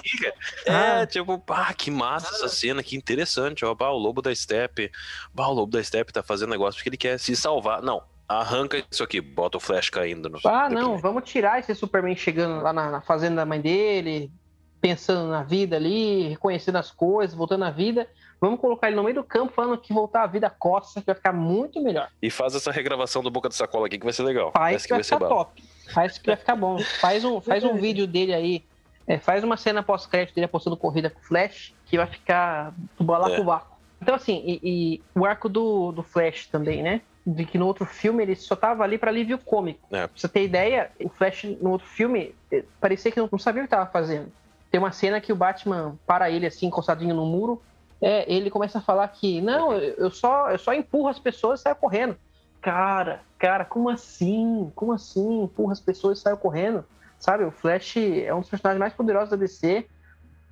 Ah. É, tipo, ah, que massa essa cena, que interessante, ó. Bah, o lobo da Steppe. Bah, o lobo da Steppe tá fazendo negócio porque ele quer se salvar. Não, arranca isso aqui, bota o flash caindo no. Ah, não, vamos tirar esse Superman chegando lá na, na fazenda da mãe dele, pensando na vida ali, reconhecendo as coisas, voltando à vida. Vamos colocar ele no meio do campo falando que voltar à vida costa, que vai ficar muito melhor. E faz essa regravação do Boca de Sacola aqui que vai ser legal. Faz Essa que vai ficar bala. top. Faz que vai ficar bom. Faz um, faz um vídeo dele aí. é, faz uma cena pós-crédito dele apostando corrida com o Flash, que vai ficar do balacobaco. Então, assim, e, e o arco do, do Flash também, né? De que no outro filme ele só tava ali pra alívio cômico. É. Pra você ter ideia, o Flash no outro filme eh, parecia que não não sabia o que tava fazendo. Tem uma cena que o Batman para ele assim, encostadinho no muro. É, ele começa a falar que, não, eu só, eu só empurro as pessoas e saio correndo. Cara, cara, como assim? Como assim? Empurra as pessoas e sai correndo. Sabe, o Flash é um dos personagens mais poderosos da DC.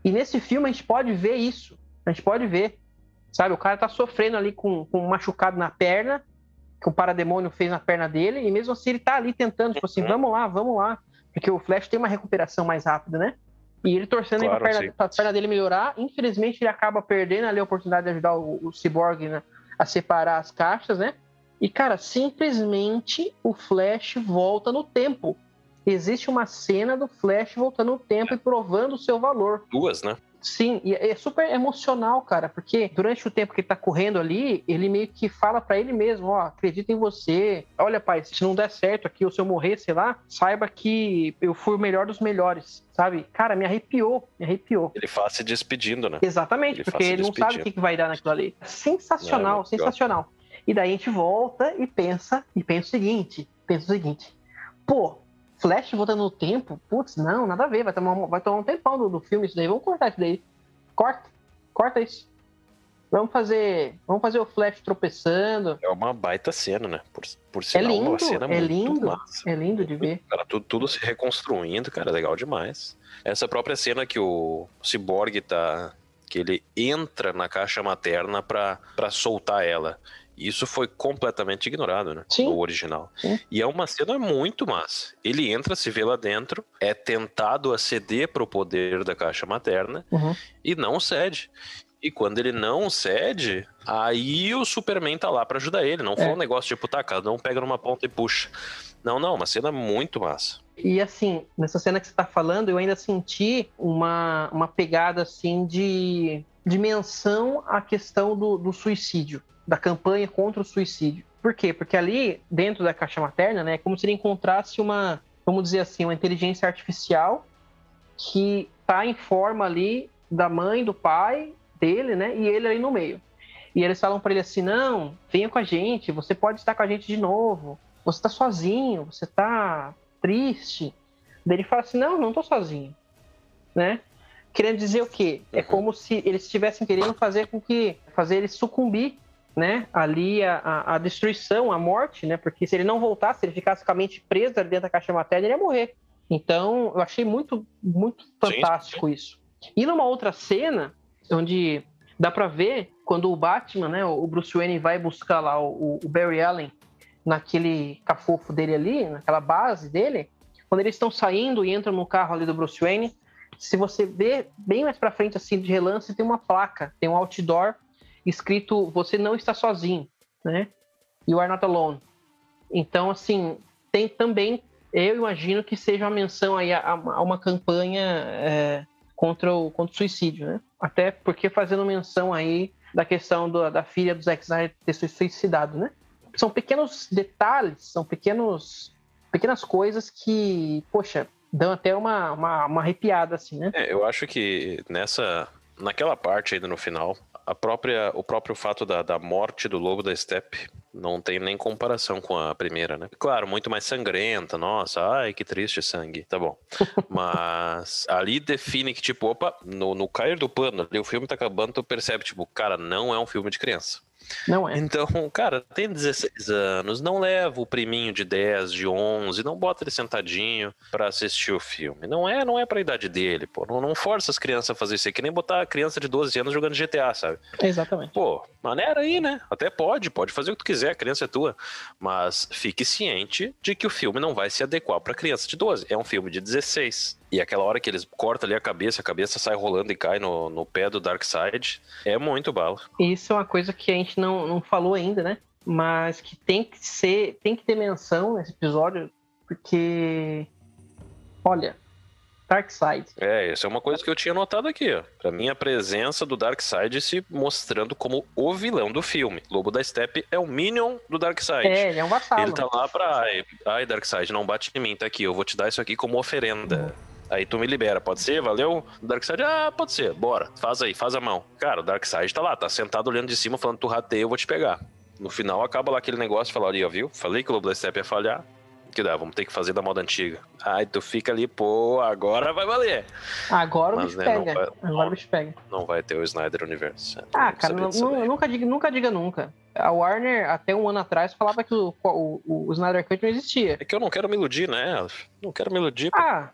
E nesse filme a gente pode ver isso. A gente pode ver. Sabe, o cara tá sofrendo ali com, com um machucado na perna, que o parademônio fez na perna dele, e mesmo assim ele tá ali tentando, tipo assim, Uhum. vamos lá, vamos lá. Porque o Flash tem uma recuperação mais rápida, né? E ele torcendo Claro, pra perna, dele melhorar. Infelizmente, ele acaba perdendo ali a oportunidade de ajudar o, o Cyborg né, a separar as caixas, né? E, cara, simplesmente o Flash volta no tempo. Existe uma cena do Flash voltando no tempo e provando o seu valor. Duas, né? Sim, e é super emocional, cara, porque durante o tempo que ele tá correndo ali, ele meio que fala pra ele mesmo, ó, acredita em você. Olha, pai, se não der certo aqui, ou se eu morrer, sei lá, saiba que eu fui o melhor dos melhores, sabe? Cara, me arrepiou, me arrepiou. Ele faz se despedindo, né? Exatamente, Ele porque ele não sabe o que vai dar naquilo ali. Sensacional, É, sensacional. E daí a gente volta e pensa, e pensa o seguinte, pensa o seguinte, pô, Flash voltando no tempo, putz, não, nada a ver, vai tomar, um- vai tomar um tempão do, do filme isso daí, vamos cortar isso daí. Corta, corta isso. Vamos fazer, vamos fazer o Flash tropeçando. É uma baita cena, né? Por, por É sinal, uma lindo, cena é lindo, massa. é lindo de ver. Cara, tudo, tudo se reconstruindo, cara, legal demais. Essa própria cena que o Cyborg tá. que ele entra na caixa materna pra soltar ela. Isso foi completamente ignorado, né? Sim. No original. Sim. E é uma cena muito massa. Ele entra, se vê lá dentro, é tentado a ceder pro poder da caixa materna Uhum. e não cede. E quando ele não cede, aí o Superman tá lá pra ajudar ele. Não foi É. um negócio tipo, tá, cada um pega numa ponta e puxa. Não, não, uma cena muito massa. E assim, nessa cena que você tá falando, eu ainda senti uma, uma pegada assim de, de menção à questão do, do suicídio, da campanha contra o suicídio. Por quê? Porque ali, dentro da caixa materna, né, é como se ele encontrasse uma, vamos dizer assim, uma inteligência artificial que tá em forma ali da mãe, do pai dele, né, e ele ali no meio. E eles falam para ele assim: não, venha com a gente, você pode estar com a gente de novo. Você tá sozinho, você tá triste. Daí ele fala assim: não, não tô sozinho. Né? Querendo dizer o quê? É Uhum. como se eles estivessem querendo fazer com que. fazer ele sucumbir, né? Ali a, a, a destruição, a morte, né? Porque se ele não voltasse, se ele ficasse com a mente presa dentro da caixa materna, ele ia morrer. Então, eu achei muito, muito fantástico isso. E numa outra cena, onde dá pra ver quando o Batman, né, o Bruce Wayne vai buscar lá o, o Barry Allen naquele cafofo dele ali, naquela base dele, quando eles estão saindo e entram no carro ali do Bruce Wayne, se você ver bem mais pra frente assim de relance, tem uma placa, tem um outdoor escrito você não está sozinho, né? You are not alone. Então, assim, tem também, eu imagino que seja uma menção aí a, a uma campanha é, contra, o, contra o suicídio, né? Até porque fazendo menção aí da questão do- da filha do Zack Snyder ter se suicidado, né? São pequenos detalhes, são pequenos, pequenas coisas que, poxa, dão até uma, uma, uma arrepiada, assim, né? É, eu acho que nessa. Naquela parte ainda no final, a própria, o próprio fato da, da morte do lobo da steppe não tem nem comparação com a primeira, né? Claro, muito mais sangrenta, nossa, ai, que triste sangue, tá bom. (laughs) Mas ali define que, tipo, opa, no, no cair do pano, ali o filme tá acabando, tu percebe, tipo, cara, não é um filme de criança. Não é. Então, cara, tem 16 anos, não leva o priminho de 10, de 11, não bota ele sentadinho pra assistir o filme. Não é, não é pra idade dele, pô. Não, não força as crianças a fazer isso aí, que nem botar a criança de 12 anos jogando GTA, sabe? Exatamente. Pô, maneira aí, né? Até pode, pode fazer o que tu quiser, a criança é tua. Mas fique ciente de que o filme não vai se adequar pra criança de 12. É um filme de 16. E aquela hora que eles cortam ali a cabeça, a cabeça sai rolando e cai no, no pé do Darkseid, é muito bala. Isso é uma coisa que a gente não, não falou ainda, né? Mas que tem que ser, tem que ter menção nesse episódio, porque, olha, Darkseid. É, isso é uma coisa que eu tinha notado aqui, ó. Pra mim, a presença do Darkseid se mostrando como o vilão do filme. Lobo da Steppe é o Minion do Darkseid. É, ele é um vassalo. Ele tá lá pra. Ai, ai, Darkseid, não bate em mim, tá aqui. Eu vou te dar isso aqui como oferenda. Aí tu me libera, pode ser? Valeu? Darkseid, ah, pode ser, bora. Faz aí, faz a mão. Cara, o Darkseid tá lá, tá sentado olhando de cima, falando, tu rateia, eu vou te pegar. No final acaba lá aquele negócio, fala ali, ó, viu? Falei que o Lobo da Steppe ia falhar. Que dá, vamos ter que fazer da moda antiga. Aí tu fica ali, pô, agora vai valer. Agora o Mas, bicho né, não pega. vai- Agora o bicho pega. Não vai ter o Snyder Universe. Ah, Não cara, não- não- nunca, diga, nunca diga nunca. A Warner, até um ano atrás, falava que o, o, o Snyder Cut não existia. É que eu não quero me iludir, né? Não quero me iludir. Ah,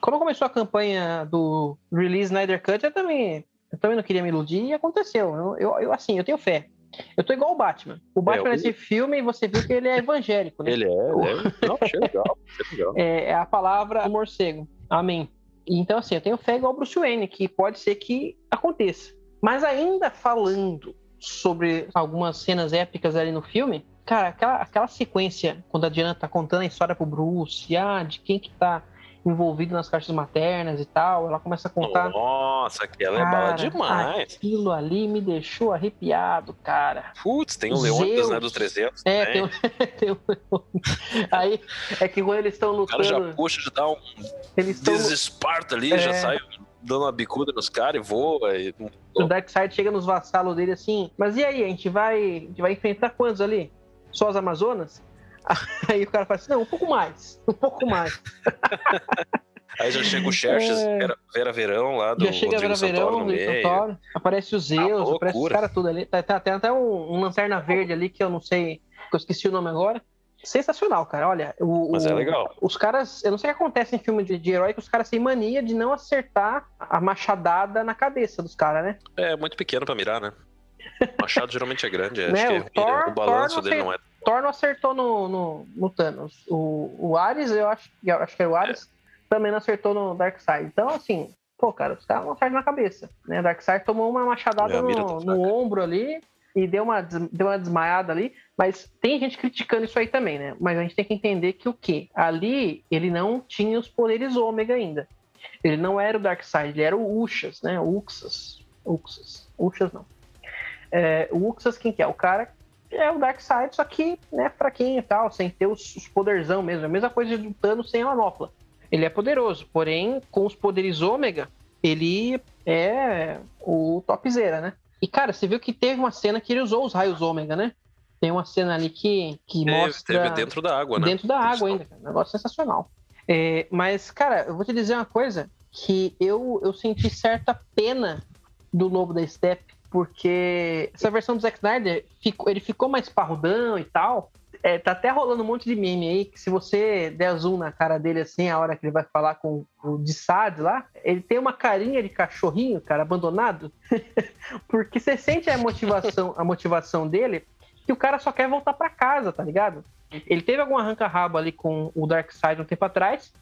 quando começou a campanha do Release Snyder Cut, eu também, eu também não queria me iludir e aconteceu. Eu, eu, eu, assim, eu tenho fé. Eu tô igual o Batman. O Batman o- nesse filme, você viu que ele é evangélico, né? Ele é, é. Não, achei legal, achei legal. É, é a palavra do morcego. Amém. Então, assim, eu tenho fé igual o Bruce Wayne, que pode ser que aconteça. Mas ainda falando sobre algumas cenas épicas ali no filme, cara, aquela, aquela sequência, quando a Diana tá contando a história pro Bruce, ah, de quem que tá envolvido nas caixas maternas e tal, ela começa a contar. Nossa, aquela é bala demais. Aquilo ali me deixou arrepiado, cara. Putz, tem o Leônidas, Zeus. né, dos 300 É, tem (laughs) tem um- Aí é que quando eles estão O cara já lutando, puxa, já dá um eles desesparto ali, É. já sai dando uma bicuda nos caras e voa. E... O Darkseid chega nos vassalos dele assim, mas e aí, a gente vai, a gente vai enfrentar quantos ali? Só as Amazonas? (laughs) Aí o cara fala assim, não, um pouco mais, um pouco mais. (laughs) Aí já chega o Xerxes, É. Vera, Vera Verão lá do Já chega a Rodrigo Vera Santoro Verão, no meio. Santoro, aparece o Zeus, Ah, aparece os caras tudo ali. Tá, tá- tem até um, um lanterna verde ali que eu não sei, que eu esqueci o nome agora. Sensacional, cara. Olha, o, Mas o- é legal. os caras, eu não sei o que acontece em filme de, de herói, que os caras têm mania de não acertar a machadada na cabeça dos caras, né? É muito pequeno pra mirar, né? O (laughs) machado geralmente é grande, acho Né, que é o Thor- o balanço Thor dele não é. Thor não acertou no, no, no Thanos. O, o Ares, eu acho, eu acho que era o Ares, também não acertou no Darkseid. Então, assim, pô, cara, os caras não acertam na cabeça. Né? O Darkseid tomou uma machadada É, no, tá no ombro ali e deu uma, deu uma desmaiada ali. Mas tem gente criticando isso aí também, né? Mas a gente tem que entender que o quê? Ali, ele não tinha os poderes ômega ainda. Ele não era o Darkseid, ele era o Uxas, né? O Uxas. Uxas. Uxas não. É, o Uxas, quem que é? O cara é o Darkseid, só que, né, fraquinho e tal, sem ter os, os poderzão mesmo. A mesma coisa do Thanos sem a manopla. Ele é poderoso, porém, com os poderes ômega, ele é o topzera, né? E, cara, você viu que teve uma cena que ele usou os raios ômega, né? Tem uma cena ali que, que Teve, mostra... teve dentro da água, né? Dentro da Eles água ainda, cara. Um negócio sensacional. É, mas, cara, eu vou te dizer uma coisa, que eu, eu senti certa pena do Lobo da Steppe, porque essa versão do Zack Snyder, ficou, ele ficou mais parrudão e tal. É, tá até rolando um monte de meme aí, que se você der zoom na cara dele assim, a hora que ele vai falar com o de Sade lá, ele tem uma carinha de cachorrinho, cara, abandonado. (laughs) porque você sente a motivação, a motivação dele, que o cara só quer voltar pra casa, tá ligado? Ele teve algum arranca-rabo ali com o Darkseid um tempo atrás,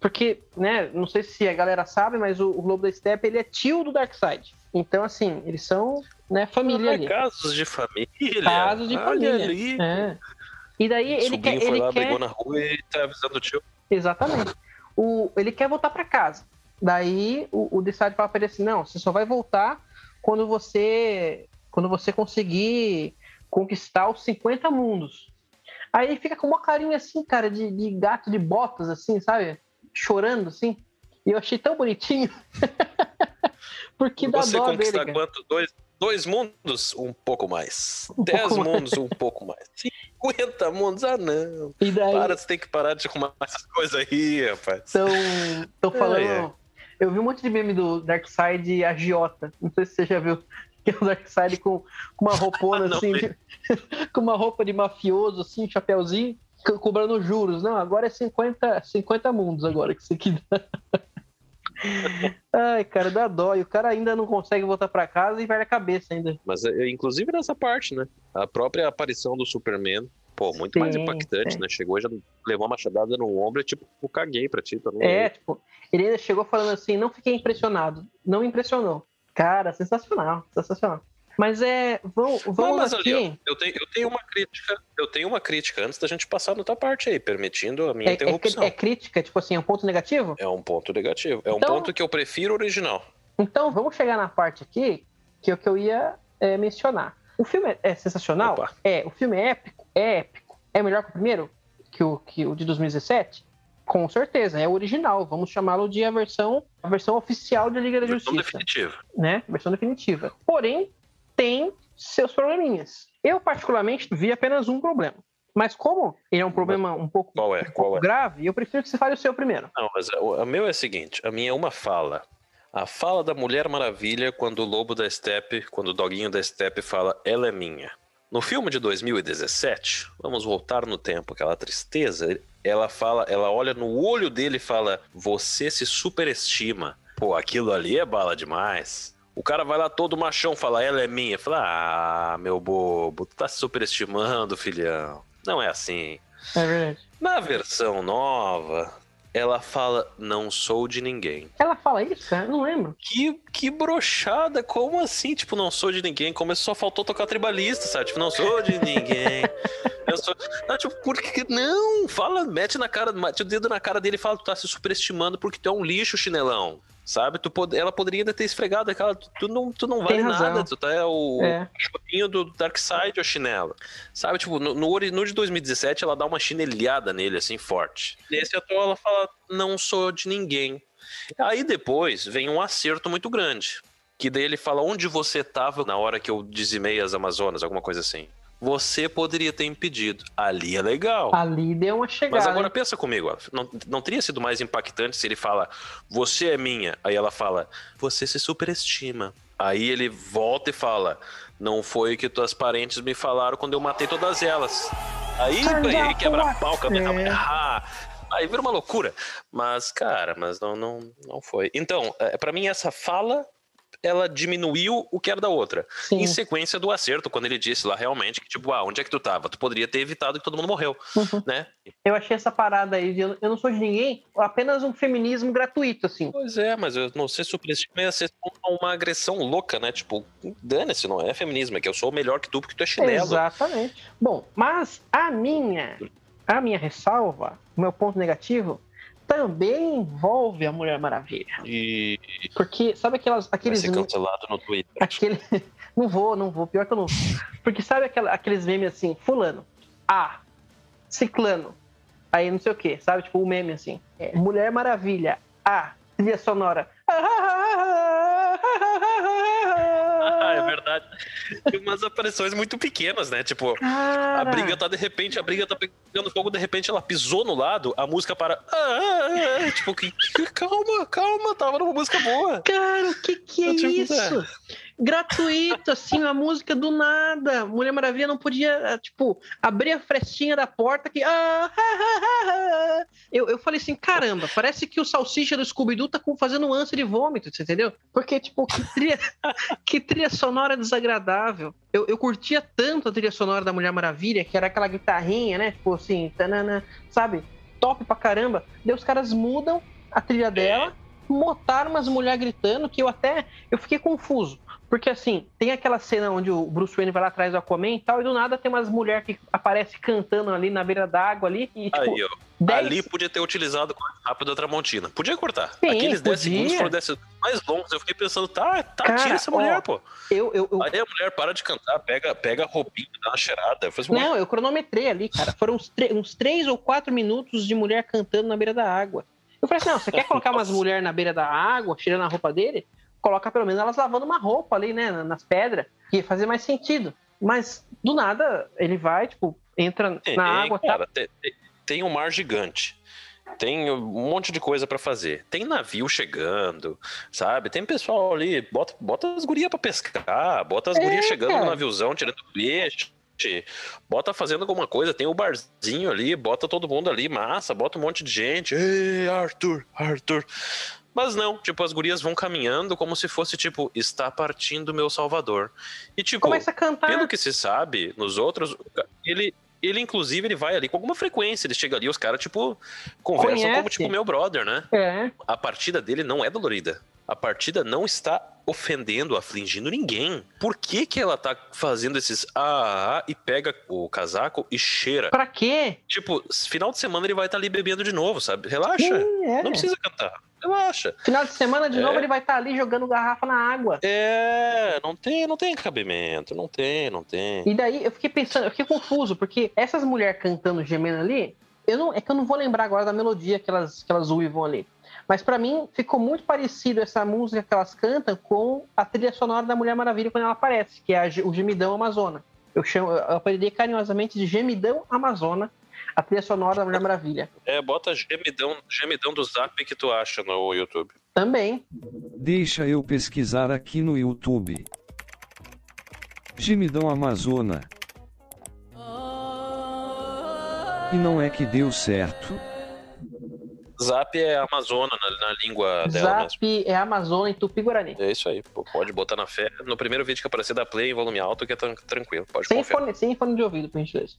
porque, né, não sei se a galera sabe, mas o, o Lobo da Steppe, ele é tio do Darkseid. Então, assim, eles são, né, família Ah, ali. Casos de família. Casos de família. ali. É. E daí ele sobrinho quer, foi ele lá, quer... brigou na rua e tá avisando o tio. Exatamente. O, ele quer voltar para casa. Daí o, o Decide fala pra ele assim: não, você só vai voltar quando você quando você conseguir conquistar os 50 mundos. Aí ele fica com uma carinha assim, cara, de, de gato de botas, assim, sabe? Chorando, assim. E eu achei tão bonitinho. (laughs) (laughs) Porque dá Você dó dele, conquistar cara. quanto? Dois, dois mundos? Um pouco mais. Um Dez pouco (laughs) mais. mundos? Um pouco mais. 50 mundos? Ah, não. E daí Para, você tem que parar de arrumar essas coisas aí, rapaz. estão estão falando. Ai, ai. Eu vi um monte de meme do Darkseid agiota. Não sei se você já viu. (laughs) Que é o Darkseid com, com uma roupona Não assim, de- com uma roupa de mafioso, assim, chapéuzinho, co- cobrando juros. Não, agora é 50, 50 mundos agora que você que dá. Ai, cara, dá dó. E o cara ainda não consegue voltar pra casa e vai na cabeça ainda. Mas, é, inclusive nessa parte, né? A própria aparição do Superman, pô, muito mais Sim, impactante, sim. né? Chegou já levou uma machadada no ombro e tipo, eu caguei pra ti, tá É, tipo, ele ainda chegou falando assim, não fiquei impressionado. Não me impressionou. Cara, sensacional, sensacional. Mas é, vamos, vamos mas aqui. ali, eu tenho, eu tenho uma crítica, eu tenho uma crítica antes da gente passar na outra parte aí, permitindo a minha é, é, interrupção. é crítica, tipo assim, é um ponto negativo? É um ponto negativo. É um Então- ponto que eu prefiro original. Então, vamos chegar na parte aqui que é o que eu ia é, mencionar. O filme é- é sensacional? Opa. É. O filme é épico? É épico. É melhor que o primeiro? Que o, que o de 2017? Com certeza, é o original. Vamos chamá-lo de a versão, a versão oficial de Liga da Versão Justiça. definitiva. né? Versão definitiva. Porém, tem seus probleminhas. Eu, particularmente, vi apenas um problema. Mas como ele é um problema um pouco, Qual é? um Qual é? grave, eu prefiro que você fale o seu primeiro. Não, mas o meu é o seguinte: a minha é uma fala. A fala da Mulher Maravilha quando o lobo da Steppe, quando o doguinho da Steppe fala, ela é minha. No filme de 2017, vamos voltar no tempo, aquela tristeza, ela fala, ela olha no olho dele e fala: Você se superestima. Pô, aquilo ali é bala demais. O cara vai lá todo machão, fala, ela é minha. Fala, ah, meu bobo, tu tá se superestimando, filhão. Não é assim. É verdade. Na versão nova, ela fala: Não sou de ninguém. Ela fala isso, cara? Eu Não lembro. Que, que brochada, como assim? Tipo, não sou de ninguém, como só faltou tocar tribalista, sabe? Tipo, não sou de ninguém. (laughs) Eu sou... Não, tipo, por que não? Fala, mete na cara, mete o dedo na cara dele e fala, tu tá se superestimando porque tu é um lixo, chinelão. Sabe? Tu pod... Ela poderia ainda ter esfregado aquela. Tu, não, tu não vale nada, tu tá é o É. cachorrinho do Darkseid, o chinelo. Sabe? Tipo, no, no, no de 2017 ela dá uma chinelhada nele, assim, forte. Nesse atual ela fala, não sou de ninguém. Aí depois vem um acerto muito grande. Que daí ele fala onde você tava na hora que eu dizimei as Amazonas, alguma coisa assim. Você poderia ter impedido. Ali é legal. Ali deu uma chegada. Mas agora hein? pensa comigo, ó. Não, não teria sido mais impactante se ele fala, você é minha. Aí ela fala, você se superestima. Aí ele volta e fala, não foi o que tuas parentes me falaram quando eu matei todas elas. Aí, out quebra what? pau, câmera É. ah, Aí vira uma loucura. Mas, cara, mas não, não, não foi. Então, é, para mim, essa fala ela diminuiu o que era da outra. Sim. Em sequência do acerto, quando ele disse lá realmente que, tipo, ah, onde é que tu tava? Tu poderia ter evitado que todo mundo morreu, Uhum. né? Eu achei essa parada aí de eu não sou de ninguém, apenas um feminismo gratuito, assim. Pois é, mas eu não sei superestimar essa uma agressão louca, né? Tipo, dane-se, não é feminismo, é que eu sou melhor que tu porque tu é chinelo. Exatamente. Bom, mas a minha, a minha ressalva, o meu ponto negativo, também envolve a Mulher Maravilha. E Porque, sabe aquelas, vai aqueles ser cancelado no Twitter. aquele. (laughs) Não vou, não vou, pior que eu não vou. Porque sabe aquela, aqueles memes assim, fulano, A, ciclano, aí não sei o que, sabe? Tipo o meme assim. é, Mulher Maravilha, A, trilha sonora. Ah, (laughs) é verdade. (laughs) Tem umas aparições muito pequenas, né? Tipo, a Cara, briga tá de repente, a briga tá pegando fogo, de repente ela pisou no lado, a música para. Ah, ah, ah, tipo, que, calma, calma, tava numa música boa. Cara, o que que é Eu, tipo, isso? Gratuito, assim, a música do nada. Mulher Maravilha não podia, tipo, abrir a frestinha da porta que. Ah, ah, ah, ah, ah. Eu, eu falei assim, caramba, parece que o salsicha do Scooby-Doo tá fazendo um ânsia de vômito, você entendeu? Porque, tipo, que trilha, (laughs) que trilha sonora desagradável. Eu, eu curtia tanto a trilha sonora da Mulher Maravilha, que era aquela guitarrinha, né? Tipo assim, tanana, sabe? Top pra caramba. Daí os caras mudam a trilha dela, botaram umas mulheres gritando que eu até eu fiquei confuso. Porque assim, tem aquela cena onde o Bruce Wayne vai lá atrás do Aquaman e tal, e do nada tem umas mulheres que aparecem cantando ali na beira d'água ali. E, tipo, Aí, ó. 10 Ali podia ter utilizado rápido da Tramontina. Podia cortar. Sim, Aqueles 10 podia. segundos foram 10 segundos mais longos. Eu fiquei pensando, tá, tá, Cara, tira essa ó, mulher, pô. eu, eu, eu- Aí a mulher para de cantar, pega, pega a roupinha, dá uma cheirada. Faz uma... Não, eu cronometrei ali, cara. Foram uns, uns três ou quatro minutos de mulher cantando na beira da água. Eu falei assim, não, você quer colocar umas (laughs) mulheres na beira da água, tirando a roupa dele? Coloca pelo menos elas lavando uma roupa ali, né, na- nas pedras, que ia fazer mais sentido. Mas, do nada, ele vai, tipo, entra Tem, na água, tá? cara, tem, tem- tem um mar gigante. Tem um monte de coisa pra fazer. Tem navio chegando, sabe? Tem pessoal ali, bota, bota as gurias pra pescar, bota as É, gurias chegando cara. no naviozão, tirando peixe. Bota fazendo alguma coisa, tem o barzinho ali, bota todo mundo ali, massa, bota um monte de gente. Ei, Arthur, Arthur. Mas não, tipo, as gurias vão caminhando como se fosse, tipo, está partindo meu salvador. E, tipo, Começa a cantar. pelo que se sabe, nos outros, ele, ele inclusive, ele vai ali com alguma frequência. Ele chega ali, os caras, tipo, conversam Conhece. como, tipo, meu brother, né? É, A partida dele não é dolorida. A partida não está ofendendo, afligindo ninguém. Por que que ela tá fazendo esses ah, ah, ah, e pega o casaco e cheira? pra quê? Tipo, final de semana ele vai estar ali bebendo de novo, sabe? Relaxa. Sim, é. Não precisa cantar. Relaxa. Final de semana, de É. novo, ele vai estar ali jogando garrafa na água. É, não tem, não tem cabimento, não tem, não tem. E daí eu fiquei pensando, eu fiquei confuso, porque essas mulheres cantando, gemendo ali, eu não, é que eu não vou lembrar agora da melodia que elas, que elas uivam ali. Mas pra mim ficou muito parecido essa música que elas cantam com a trilha sonora da Mulher Maravilha quando ela aparece, que é o Gemidão Amazona. Eu chamo, eu apelidei carinhosamente de Gemidão Amazona, a trilha sonora da Mulher Maravilha. É, bota gemidão, gemidão do zap que tu acha no YouTube. Também. Deixa eu pesquisar aqui no YouTube. Gemidão Amazona. E não é que deu certo? Zap é Amazona na, na língua dela mesmo. Zap é Amazona em Tupi-Guarani. É isso aí, pô, pode botar na fé. No primeiro vídeo que aparecer da Play em volume alto, que é tran- tranquilo, pode Sem confiar. fone, sem fone de ouvido, por gentileza.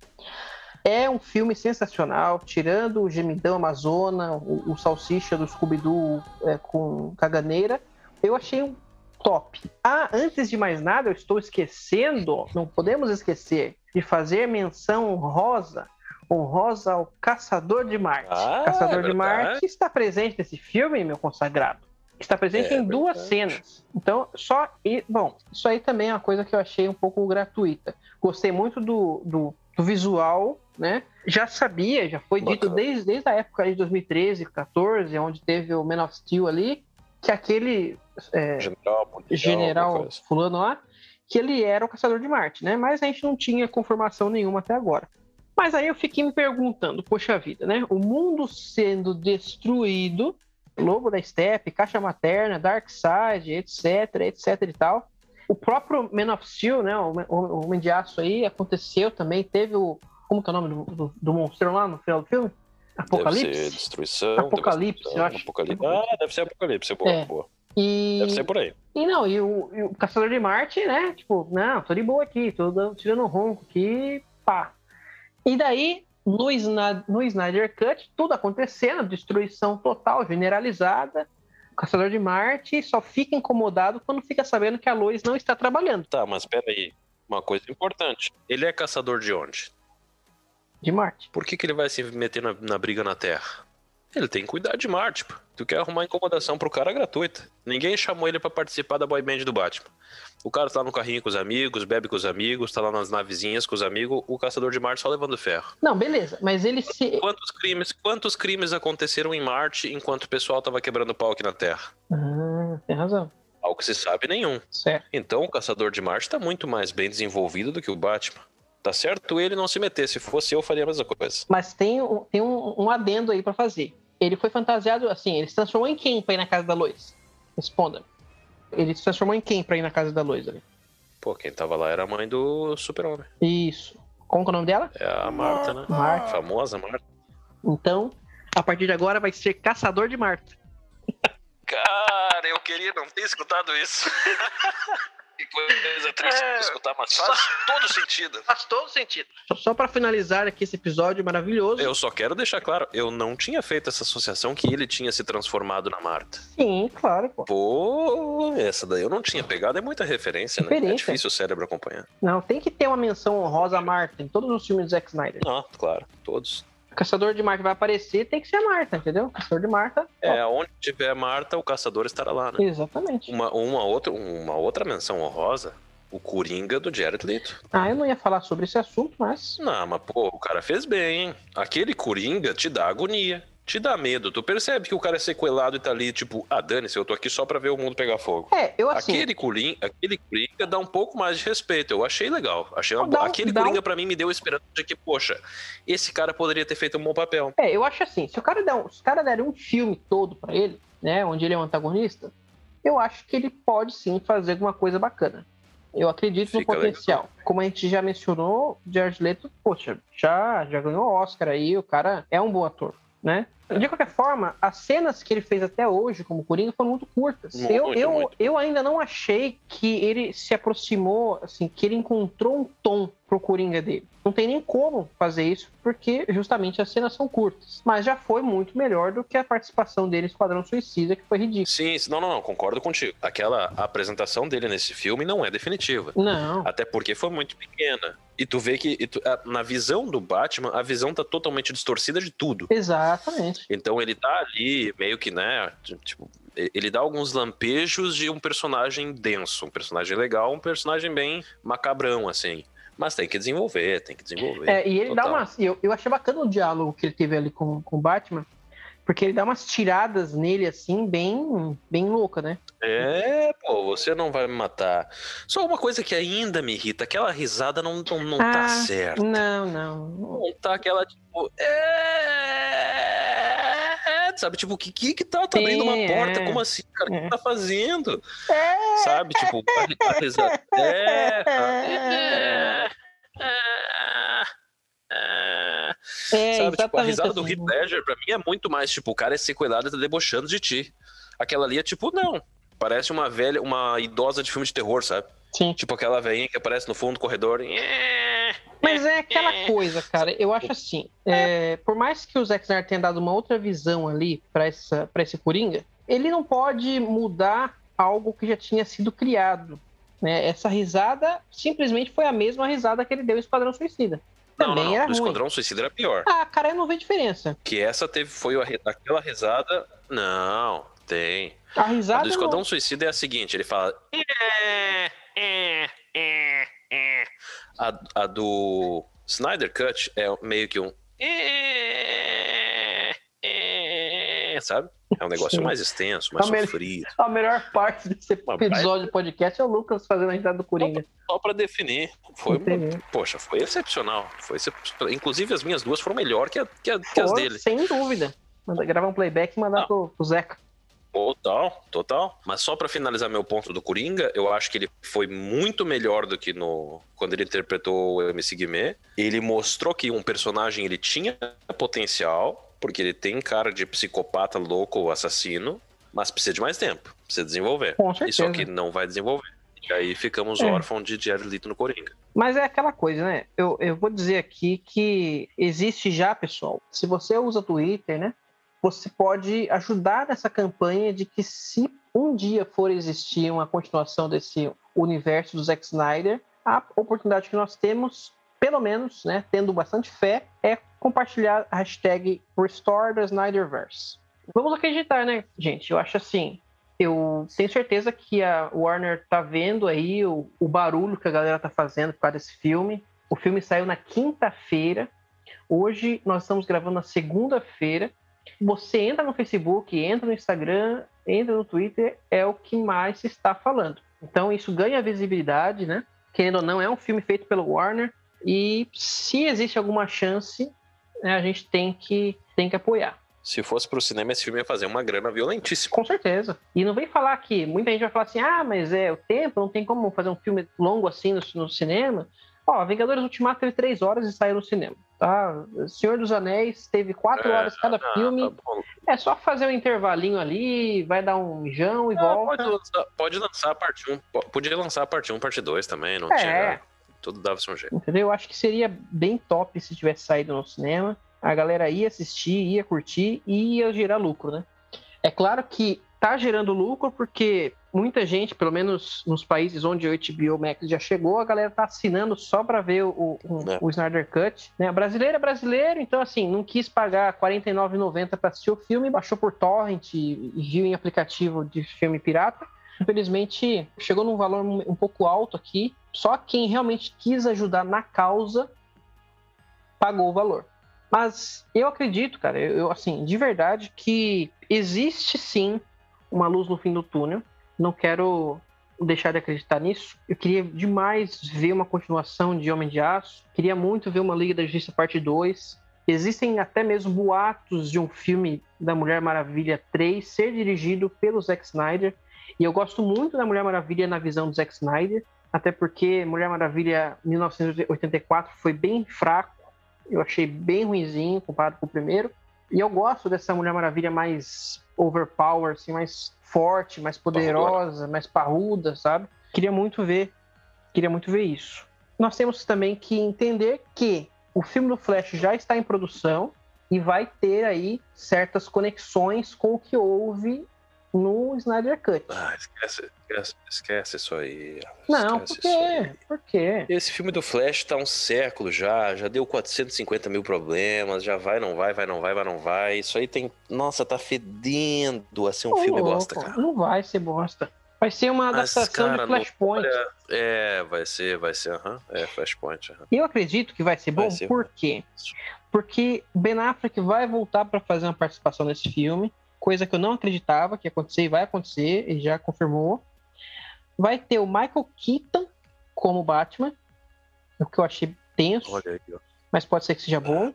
É um filme sensacional, tirando o Gemidão Amazona, o, o Salsicha do Scooby-Doo é, com caganeira. Eu achei um top. Ah, antes de mais nada, eu estou esquecendo, não podemos esquecer, de fazer menção honrosa, honrosa ao Caçador de Marte. Ah, Caçador é de Marte está presente nesse filme, meu consagrado. Está presente É em duas verdade. cenas. Então, só. E, bom, isso aí também é uma coisa que eu achei um pouco gratuita. Gostei muito do, do, do visual, né? Já sabia, já foi dito Bacana. desde, desde a época de 2013, 14, onde teve o Man of Steel ali, que aquele é, General, policial, general coisa. fulano lá, que ele era o caçador de Marte, né? Mas a gente não tinha confirmação nenhuma até agora. Mas aí eu fiquei me perguntando, poxa vida, né? O mundo sendo destruído, Lobo da Steppe, Caixa Materna, Darkseid, etc, etc e tal. O próprio Man of Steel, né? O, Homem de Aço aí aconteceu também, teve o... Como que é o nome do, do, do monstro lá no final do filme? Deve ser Apocalipse? destruição. Apocalipse, eu acho. Apocalipse. Ah, deve ser Apocalipse. Boa, É. boa. E Deve ser por aí. E não, e o, e o Caçador de Marte, né? Tipo, não, tô de boa aqui, tô dando- tirando um ronco aqui, pá. E daí, no, no Snyder Cut, tudo acontecendo, destruição total, generalizada. O Caçador de Marte só fica incomodado quando fica sabendo que a Lois não está trabalhando Tá, mas peraí. Uma coisa importante. Ele é caçador de onde? de Marte. Por que, que ele vai se meter na, na briga na Terra? Ele tem que cuidar de Marte, pô. Tu quer arrumar incomodação pro cara gratuita. Ninguém chamou ele pra participar da boy band do Batman. O cara tá lá no carrinho com os amigos, bebe com os amigos, tá lá nas navezinhas com os amigos, o caçador de Marte só levando ferro. Não, beleza, mas ele se. Quantos crimes, quantos crimes aconteceram em Marte enquanto o pessoal tava quebrando pau aqui na Terra? Ah, tem razão. Ao que se sabe, nenhum. Certo. Então o caçador de Marte tá muito mais bem desenvolvido do que o Batman. Tá certo ele não se meter. Se fosse eu, faria a mesma coisa. Mas tem, um- tem um, um adendo aí pra fazer. Ele foi fantasiado assim, ele se transformou em quem pra ir na casa da Lois? Responda. Ele se transformou em quem pra ir na casa da Lois ali? Pô, quem tava lá era a mãe do super-homem. Isso. Como que é o nome dela? É a Marta, né? Marta. Famosa Marta. Então, a partir de agora vai ser Caçador de Marta. (laughs) Cara, eu queria não ter escutado isso. (laughs) que coisa triste É, escutar, mas faz todo sentido. Faz todo sentido. Só pra finalizar aqui esse episódio maravilhoso. Eu só quero deixar claro, eu não tinha feito essa associação que ele tinha se transformado na Marta. Sim, claro, pô. Pô, essa daí eu não tinha pegado, é muita referência, né? É Referência. difícil o cérebro acompanhar. Não, tem que ter uma menção honrosa a Marta em todos os filmes do Zack Snyder. Não, claro, todos. Caçador de Marta vai aparecer, tem que ser Marta, entendeu? Caçador de Marta. É, onde tiver Marta, o caçador estará lá, né? Exatamente. Uma, uma, outra, uma outra menção honrosa, o Coringa do Jared Leto. Ah, eu não ia falar sobre esse assunto, mas. Não, mas pô, o cara fez bem, hein? Aquele Coringa te dá agonia, te dá medo. Tu percebe que o cara é sequelado e tá ali, tipo, ah, dane-se, eu tô aqui só pra ver o mundo pegar fogo. É, eu assim. Aquele Coringa, aquele Coringa dá um pouco mais de respeito. Eu achei legal. Achei uma Dá boa. um- Aquele dá um- Coringa pra mim me deu esperança de que, poxa, esse cara poderia ter feito um bom papel. É, eu acho assim, se o cara der um, se o cara der um filme todo pra ele, né, onde ele é um antagonista, eu acho que ele pode sim fazer alguma coisa bacana. Eu acredito no Fica potencial. Como a gente já mencionou, Jared Leto, poxa, já, já ganhou Oscar aí, o cara é um bom ator, né? De qualquer forma, as cenas que ele fez até hoje como Coringa foram muito curtas. Muito, eu, eu, muito. eu ainda não achei que ele se aproximou, assim, que ele encontrou um tom pro Coringa dele. Não tem nem como fazer isso, porque justamente as cenas são curtas. Mas já foi muito melhor do que a participação dele em Esquadrão Suicida, que foi ridículo. Sim, não, não, não, concordo contigo. Aquela apresentação dele nesse filme não é definitiva. Não. Até porque foi muito pequena. E tu vê que tu- a- na visão do Batman, a visão tá totalmente distorcida de tudo. Exatamente. Então ele tá ali, meio que, né? Tipo, ele dá alguns lampejos de um personagem denso, um personagem legal, um personagem bem macabrão, assim. Mas tem que desenvolver, tem que desenvolver. É, e ele dá Total. umas. Eu, eu achei bacana o diálogo que ele teve ali com, com o Batman, porque ele dá umas tiradas nele, assim, bem, bem louca, né? É, pô, você não vai me matar. Só uma coisa que ainda me irrita, aquela risada não, não, não Ah, tá certa. Não, não. Não tá aquela, tipo. É. é, Sabe, tipo, o que, que que tá, tá abrindo uma porta? é. Como assim, cara? O que É. tá fazendo? É. Sabe, tipo, a, a risada. (laughs) É, é, é, é. É, Sabe, tipo, a exatamente risada do assim. Heath Ledger, pra mim, é muito mais, tipo, o cara é sequelado e tá debochando de ti. Aquela ali é tipo, não. Parece uma velha, uma idosa de filme de terror, sabe? Sim. Tipo aquela velhinha que aparece no fundo do corredor. Mas é aquela coisa, cara. Eu acho assim. é, por mais que o Zack Snyder tenha dado uma outra visão ali pra essa para esse Coringa, ele não pode mudar algo que já tinha sido criado. Né? Essa risada simplesmente foi a mesma risada que ele deu em Esquadrão Suicida. Não, Também não, não. era Do ruim. Esquadrão Suicida era pior. Ah, cara, eu não vejo diferença. Que essa teve, foi a aquela risada. Não, tem. A A risada. do não- Esquadrão Suicida é a seguinte: ele fala. "É, é, é, é." A, a do Snyder Cut é meio que um. "É, é", Sabe? É um negócio mais extenso, mais A sofrido. A melhor parte desse episódio do podcast é o Lucas fazendo a risada do Coringa. Só pra definir. Foi, Entendi. poxa, foi excepcional. Foi Inclusive, as minhas duas foram melhor que, a- que, a- que as dele. Sem dúvida. Manda, gravar um playback e mandar Não. pro, pro Zeca. Total, total. Mas só pra finalizar meu ponto do Coringa, eu acho que ele foi muito melhor do que no quando ele interpretou o MC Guimê. Ele mostrou que um personagem ele tinha potencial, porque ele tem cara de psicopata louco, assassino, Mas precisa de mais tempo, precisa desenvolver. Com E certeza. só que não vai desenvolver. E aí ficamos É. órfãos de Jared Leto no Coringa. Mas é aquela coisa, né? Eu, eu vou dizer aqui que existe já, pessoal. Se você usa Twitter, né? Você pode ajudar nessa campanha de que se um dia for existir uma continuação desse universo do Zack Snyder, a oportunidade que nós temos, pelo menos, né, tendo bastante fé, é compartilhar a hashtag Restore the Snyderverse. Vamos acreditar, né, gente? Eu acho assim, eu tenho certeza que a Warner tá vendo aí o, o barulho que a galera tá fazendo por causa desse filme. O filme saiu na quinta-feira. Hoje nós estamos gravando na segunda-feira. Você entra no Facebook, entra no Instagram, entra no Twitter, é o que mais se está falando. Então isso ganha visibilidade, né? Querendo ou não, é um filme feito pelo Warner. E se existe alguma chance, né, a gente tem que, tem que apoiar. Se fosse pro cinema, esse filme ia fazer uma grana violentíssima. Com certeza. E não vem falar que muita gente vai falar assim: ah, mas é o tempo, não tem como fazer um filme longo assim no, no cinema. Ó, Vingadores Ultimato teve três horas e saiu no cinema. Tá? Senhor dos Anéis teve quatro É, horas cada ah, filme. tá. É só fazer um intervalinho ali, vai dar um mijão e Ah, volta. pode, lançar, pode lançar a parte 1. Podia lançar a parte 1, parte 2 também. Não É. tinha. Tudo dava-se um jeito. Entendeu? Eu acho que seria bem top se tivesse saído no cinema. A galera ia assistir, ia curtir e ia gerar lucro, né? É claro que tá gerando lucro porque muita gente, pelo menos nos países onde o HBO Max já chegou, a galera tá assinando só para ver o, o, É. o Snyder Cut. Né? Brasileiro é brasileiro, então assim, não quis pagar R$ 49,90 para assistir o filme, baixou por torrent e viu em aplicativo de filme pirata. Infelizmente, chegou num valor um pouco alto aqui. Só quem realmente quis ajudar na causa pagou o valor. Mas eu acredito, cara, eu, assim, de verdade, que existe sim uma luz no fim do túnel. Não quero deixar de acreditar nisso. Eu queria demais ver uma continuação de Homem de Aço. Queria muito ver uma Liga da Justiça parte 2. Existem até mesmo boatos de um filme da Mulher Maravilha 3 ser dirigido pelo Zack Snyder. E eu gosto muito da Mulher Maravilha na visão do Zack Snyder, até porque Mulher Maravilha 1984 foi bem fraco. Eu achei bem ruinzinho comparado com o primeiro. E eu gosto dessa Mulher Maravilha mais overpower, assim, mais forte, mais poderosa, mais parruda, sabe? Queria muito ver, queria muito ver isso. Nós temos também que entender que o filme do Flash já está em produção e vai ter aí certas conexões com o que houve no Snyder Cut. Ah, esquece, esquece, esquece isso aí. Não, por esquece quê? Por quê? Esse filme do Flash tá um século já, já deu 450 mil problemas, já vai, não vai, vai, não vai, vai, não vai. Isso aí tem. Nossa, tá fedendo a ser um Ô, filme louco, bosta, cara. Não vai ser bosta. Vai ser uma Mas, adaptação cara, de Flashpoint. olha, É, vai ser, vai ser, aham. É, Flashpoint. E eu acredito que vai ser bom, Vai ser por quê? Porque Ben Affleck vai voltar para fazer uma participação nesse filme, coisa que eu não acreditava que ia acontecer e vai acontecer, ele já confirmou. Vai ter o Michael Keaton como Batman, o que eu achei tenso, aí, mas pode ser que seja bom.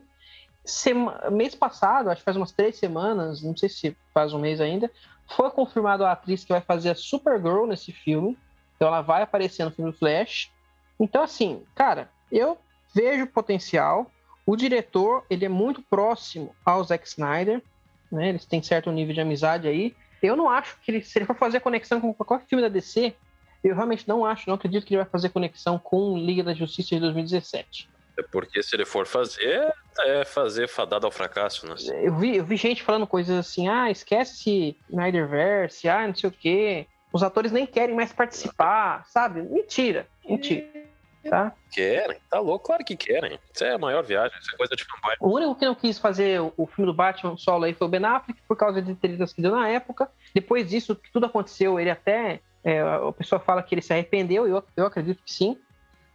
Sema- Mês passado, acho que faz umas três semanas, não sei se faz um mês ainda, foi confirmado a atriz que vai fazer a Supergirl nesse filme. Então ela vai aparecer no filme do Flash. Então, assim, cara, eu vejo potencial. O diretor, ele é muito próximo ao Zack Snyder, né? Eles têm certo nível de amizade aí. Eu não acho que ele, se ele for fazer conexão com qualquer filme da DC, eu realmente não acho, não acredito que ele vai fazer conexão com Liga da Justiça de 2017. É porque se ele for fazer, é fazer fadado ao fracasso, né? Eu vi, eu vi gente falando coisas assim, ah, esquece Snyderverse, ah, não sei o quê. Os atores nem querem mais participar, sabe? Mentira, mentira. Tá? Querem, tá louco? Claro que querem. Isso é a maior viagem, isso é coisa de fanboy. O único que não quis fazer o- filme do Batman solo aí foi o Ben Affleck, por causa de tretas que deu na época. Depois disso, que tudo aconteceu, ele até. é, a pessoa fala que ele se arrependeu, e eu, eu acredito que sim.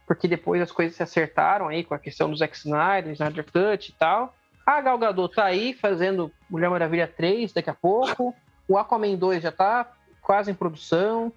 Porque depois as coisas se acertaram aí com a questão do Zack Snyder, Snyder Cut e tal. A Gal Gadot tá aí fazendo Mulher Maravilha 3 daqui a pouco. O Aquaman 2 já tá quase em produção.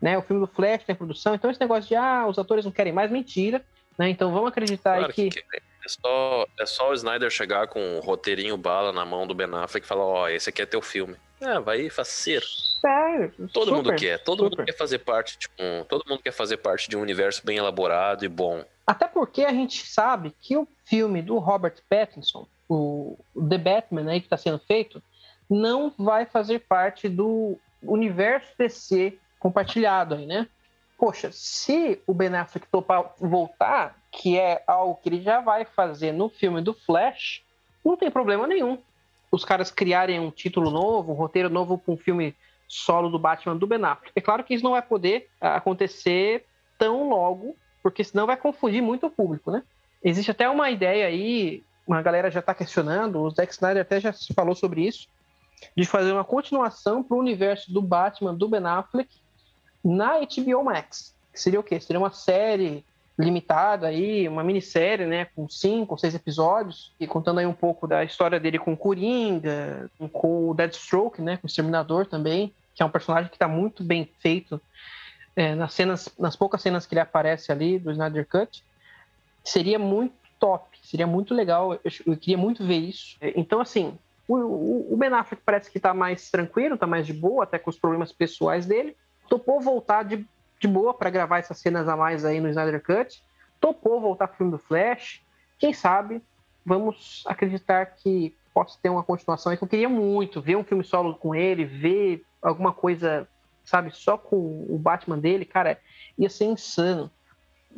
Né? O filme do Flash tá em produção. Então esse negócio de, ah, os atores não querem mais, mentira. Né? Então vamos acreditar Claro aí que que... É só, é só o Snyder chegar com um roteirinho bala na mão do Ben Affleck e falar, ó, esse aqui é teu filme. É, vai fazer. Sério, Todo mundo super, quer, todo super. mundo quer fazer parte de um, todo mundo quer fazer parte de um universo bem elaborado e bom. Até porque a gente sabe que o filme do Robert Pattinson, o o The Batman aí que está sendo feito, não vai fazer parte do universo DC compartilhado aí, né? Poxa, se o Ben Affleck topar voltar, que é algo que ele já vai fazer no filme do Flash, não tem problema nenhum. Os caras criarem um título novo, um roteiro novo para um filme solo do Batman do Ben Affleck. É claro que isso não vai poder acontecer tão logo, porque senão vai confundir muito o público, né? Existe até uma ideia aí, uma galera já está questionando, o Zack Snyder até já se falou sobre isso, de fazer uma continuação para o universo do Batman do Ben Affleck na HBO Max. Que seria o quê? Seria uma série limitada aí, uma minissérie, né, com cinco ou seis episódios, e contando aí um pouco da história dele com o Coringa, com o Deathstroke, né, com o Exterminador também, que é um personagem que está muito bem feito é, nas cenas, nas poucas cenas que ele aparece ali do Snyder Cut, seria muito top, seria muito legal, eu, eu queria muito ver isso. É, então, assim, o, o Ben Affleck parece que está mais tranquilo, está mais de boa, até com os problemas pessoais dele, topou voltar de de boa para gravar essas cenas a mais aí no Snyder Cut. Topou voltar pro filme do Flash. Quem sabe vamos acreditar que possa ter uma continuação. Que eu queria muito ver um filme solo com ele, ver alguma coisa, sabe, só com o Batman dele, cara, ia ser insano.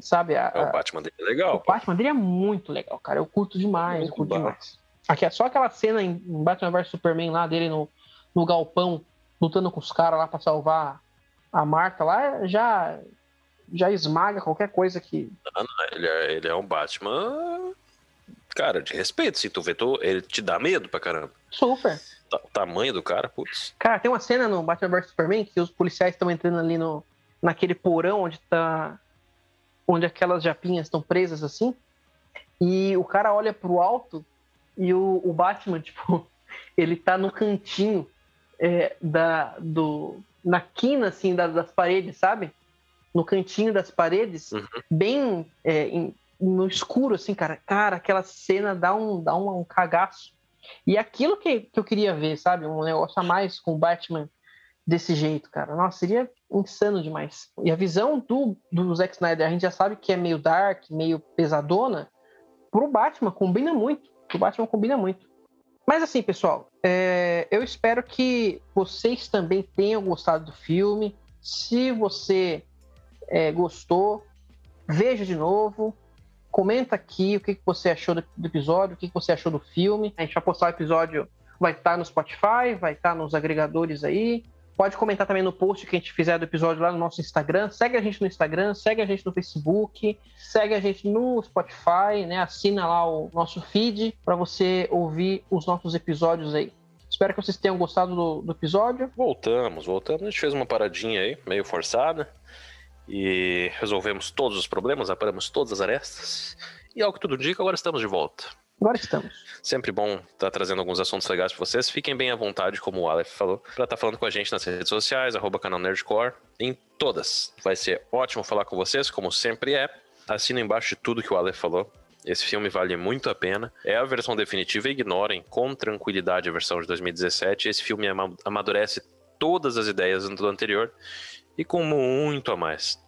Sabe? A, é, o Batman dele é legal. O pô. Batman dele é muito legal, cara. Eu curto demais, muito eu curto demais. Aqui é só aquela cena em Batman vs Superman lá dele no, no galpão, lutando com os caras lá para salvar a marca lá já já esmaga qualquer coisa que. Não, não, ele, é, ele é um Batman. Cara, de respeito. Se tu vê, tu, ele te dá medo pra caramba. Super. O tamanho do cara, putz. Cara, tem uma cena no Batman vs Superman que os policiais estão entrando ali no, naquele porão onde tá. onde aquelas japinhas estão presas assim. E o cara olha pro alto e o, o Batman, (laughs) tipo, ele tá no cantinho é, da, do, na quina, assim, das, das paredes, sabe? No cantinho das paredes, uhum. bem é, em, no escuro, assim, cara. Cara, aquela cena dá um, dá um, um cagaço. E aquilo que, que eu queria ver, sabe? Um negócio a mais com o Batman desse jeito, cara. Nossa, seria insano demais. E a visão do, do Zack Snyder, a gente já sabe que é meio dark, meio pesadona. Pro Batman combina muito. Pro Batman combina muito. Mas assim, pessoal, é, eu espero que vocês também tenham gostado do filme. Se você é, gostou, veja de novo. Comenta aqui o que, que você achou do, do episódio, o que, que você achou do filme. A gente vai postar o episódio, vai estar no Spotify, vai estar nos agregadores aí. Pode comentar também no post que a gente fizer do episódio lá no nosso Instagram. Segue a gente no Instagram, segue a gente no Facebook, segue a gente no Spotify, né? Assina lá o nosso feed para você ouvir os nossos episódios aí. Espero que vocês tenham gostado do, do episódio. Voltamos, voltamos. A gente fez uma paradinha aí, meio forçada. E resolvemos todos os problemas, aparamos todas as arestas. E ao que tudo indica, agora estamos de volta. Agora estamos. Sempre bom estar tá trazendo alguns assuntos legais para vocês. Fiquem bem à vontade, como o Aleph falou, para estar tá falando com a gente nas redes sociais, arroba canal Nerdcore, em todas. Vai ser ótimo falar com vocês, como sempre é. Assina embaixo de tudo que o Aleph falou. Esse filme vale muito a pena. É a versão definitiva, ignorem com tranquilidade a versão de 2017. Esse filme amadurece todas as ideias do anterior e com muito a mais.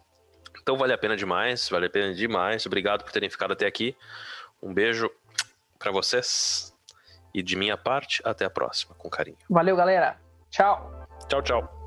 Então vale a pena demais, vale a pena demais. Obrigado por terem ficado até aqui. Um beijo para vocês. E de minha parte, até a próxima, com carinho. Valeu, galera. Tchau. Tchau, tchau.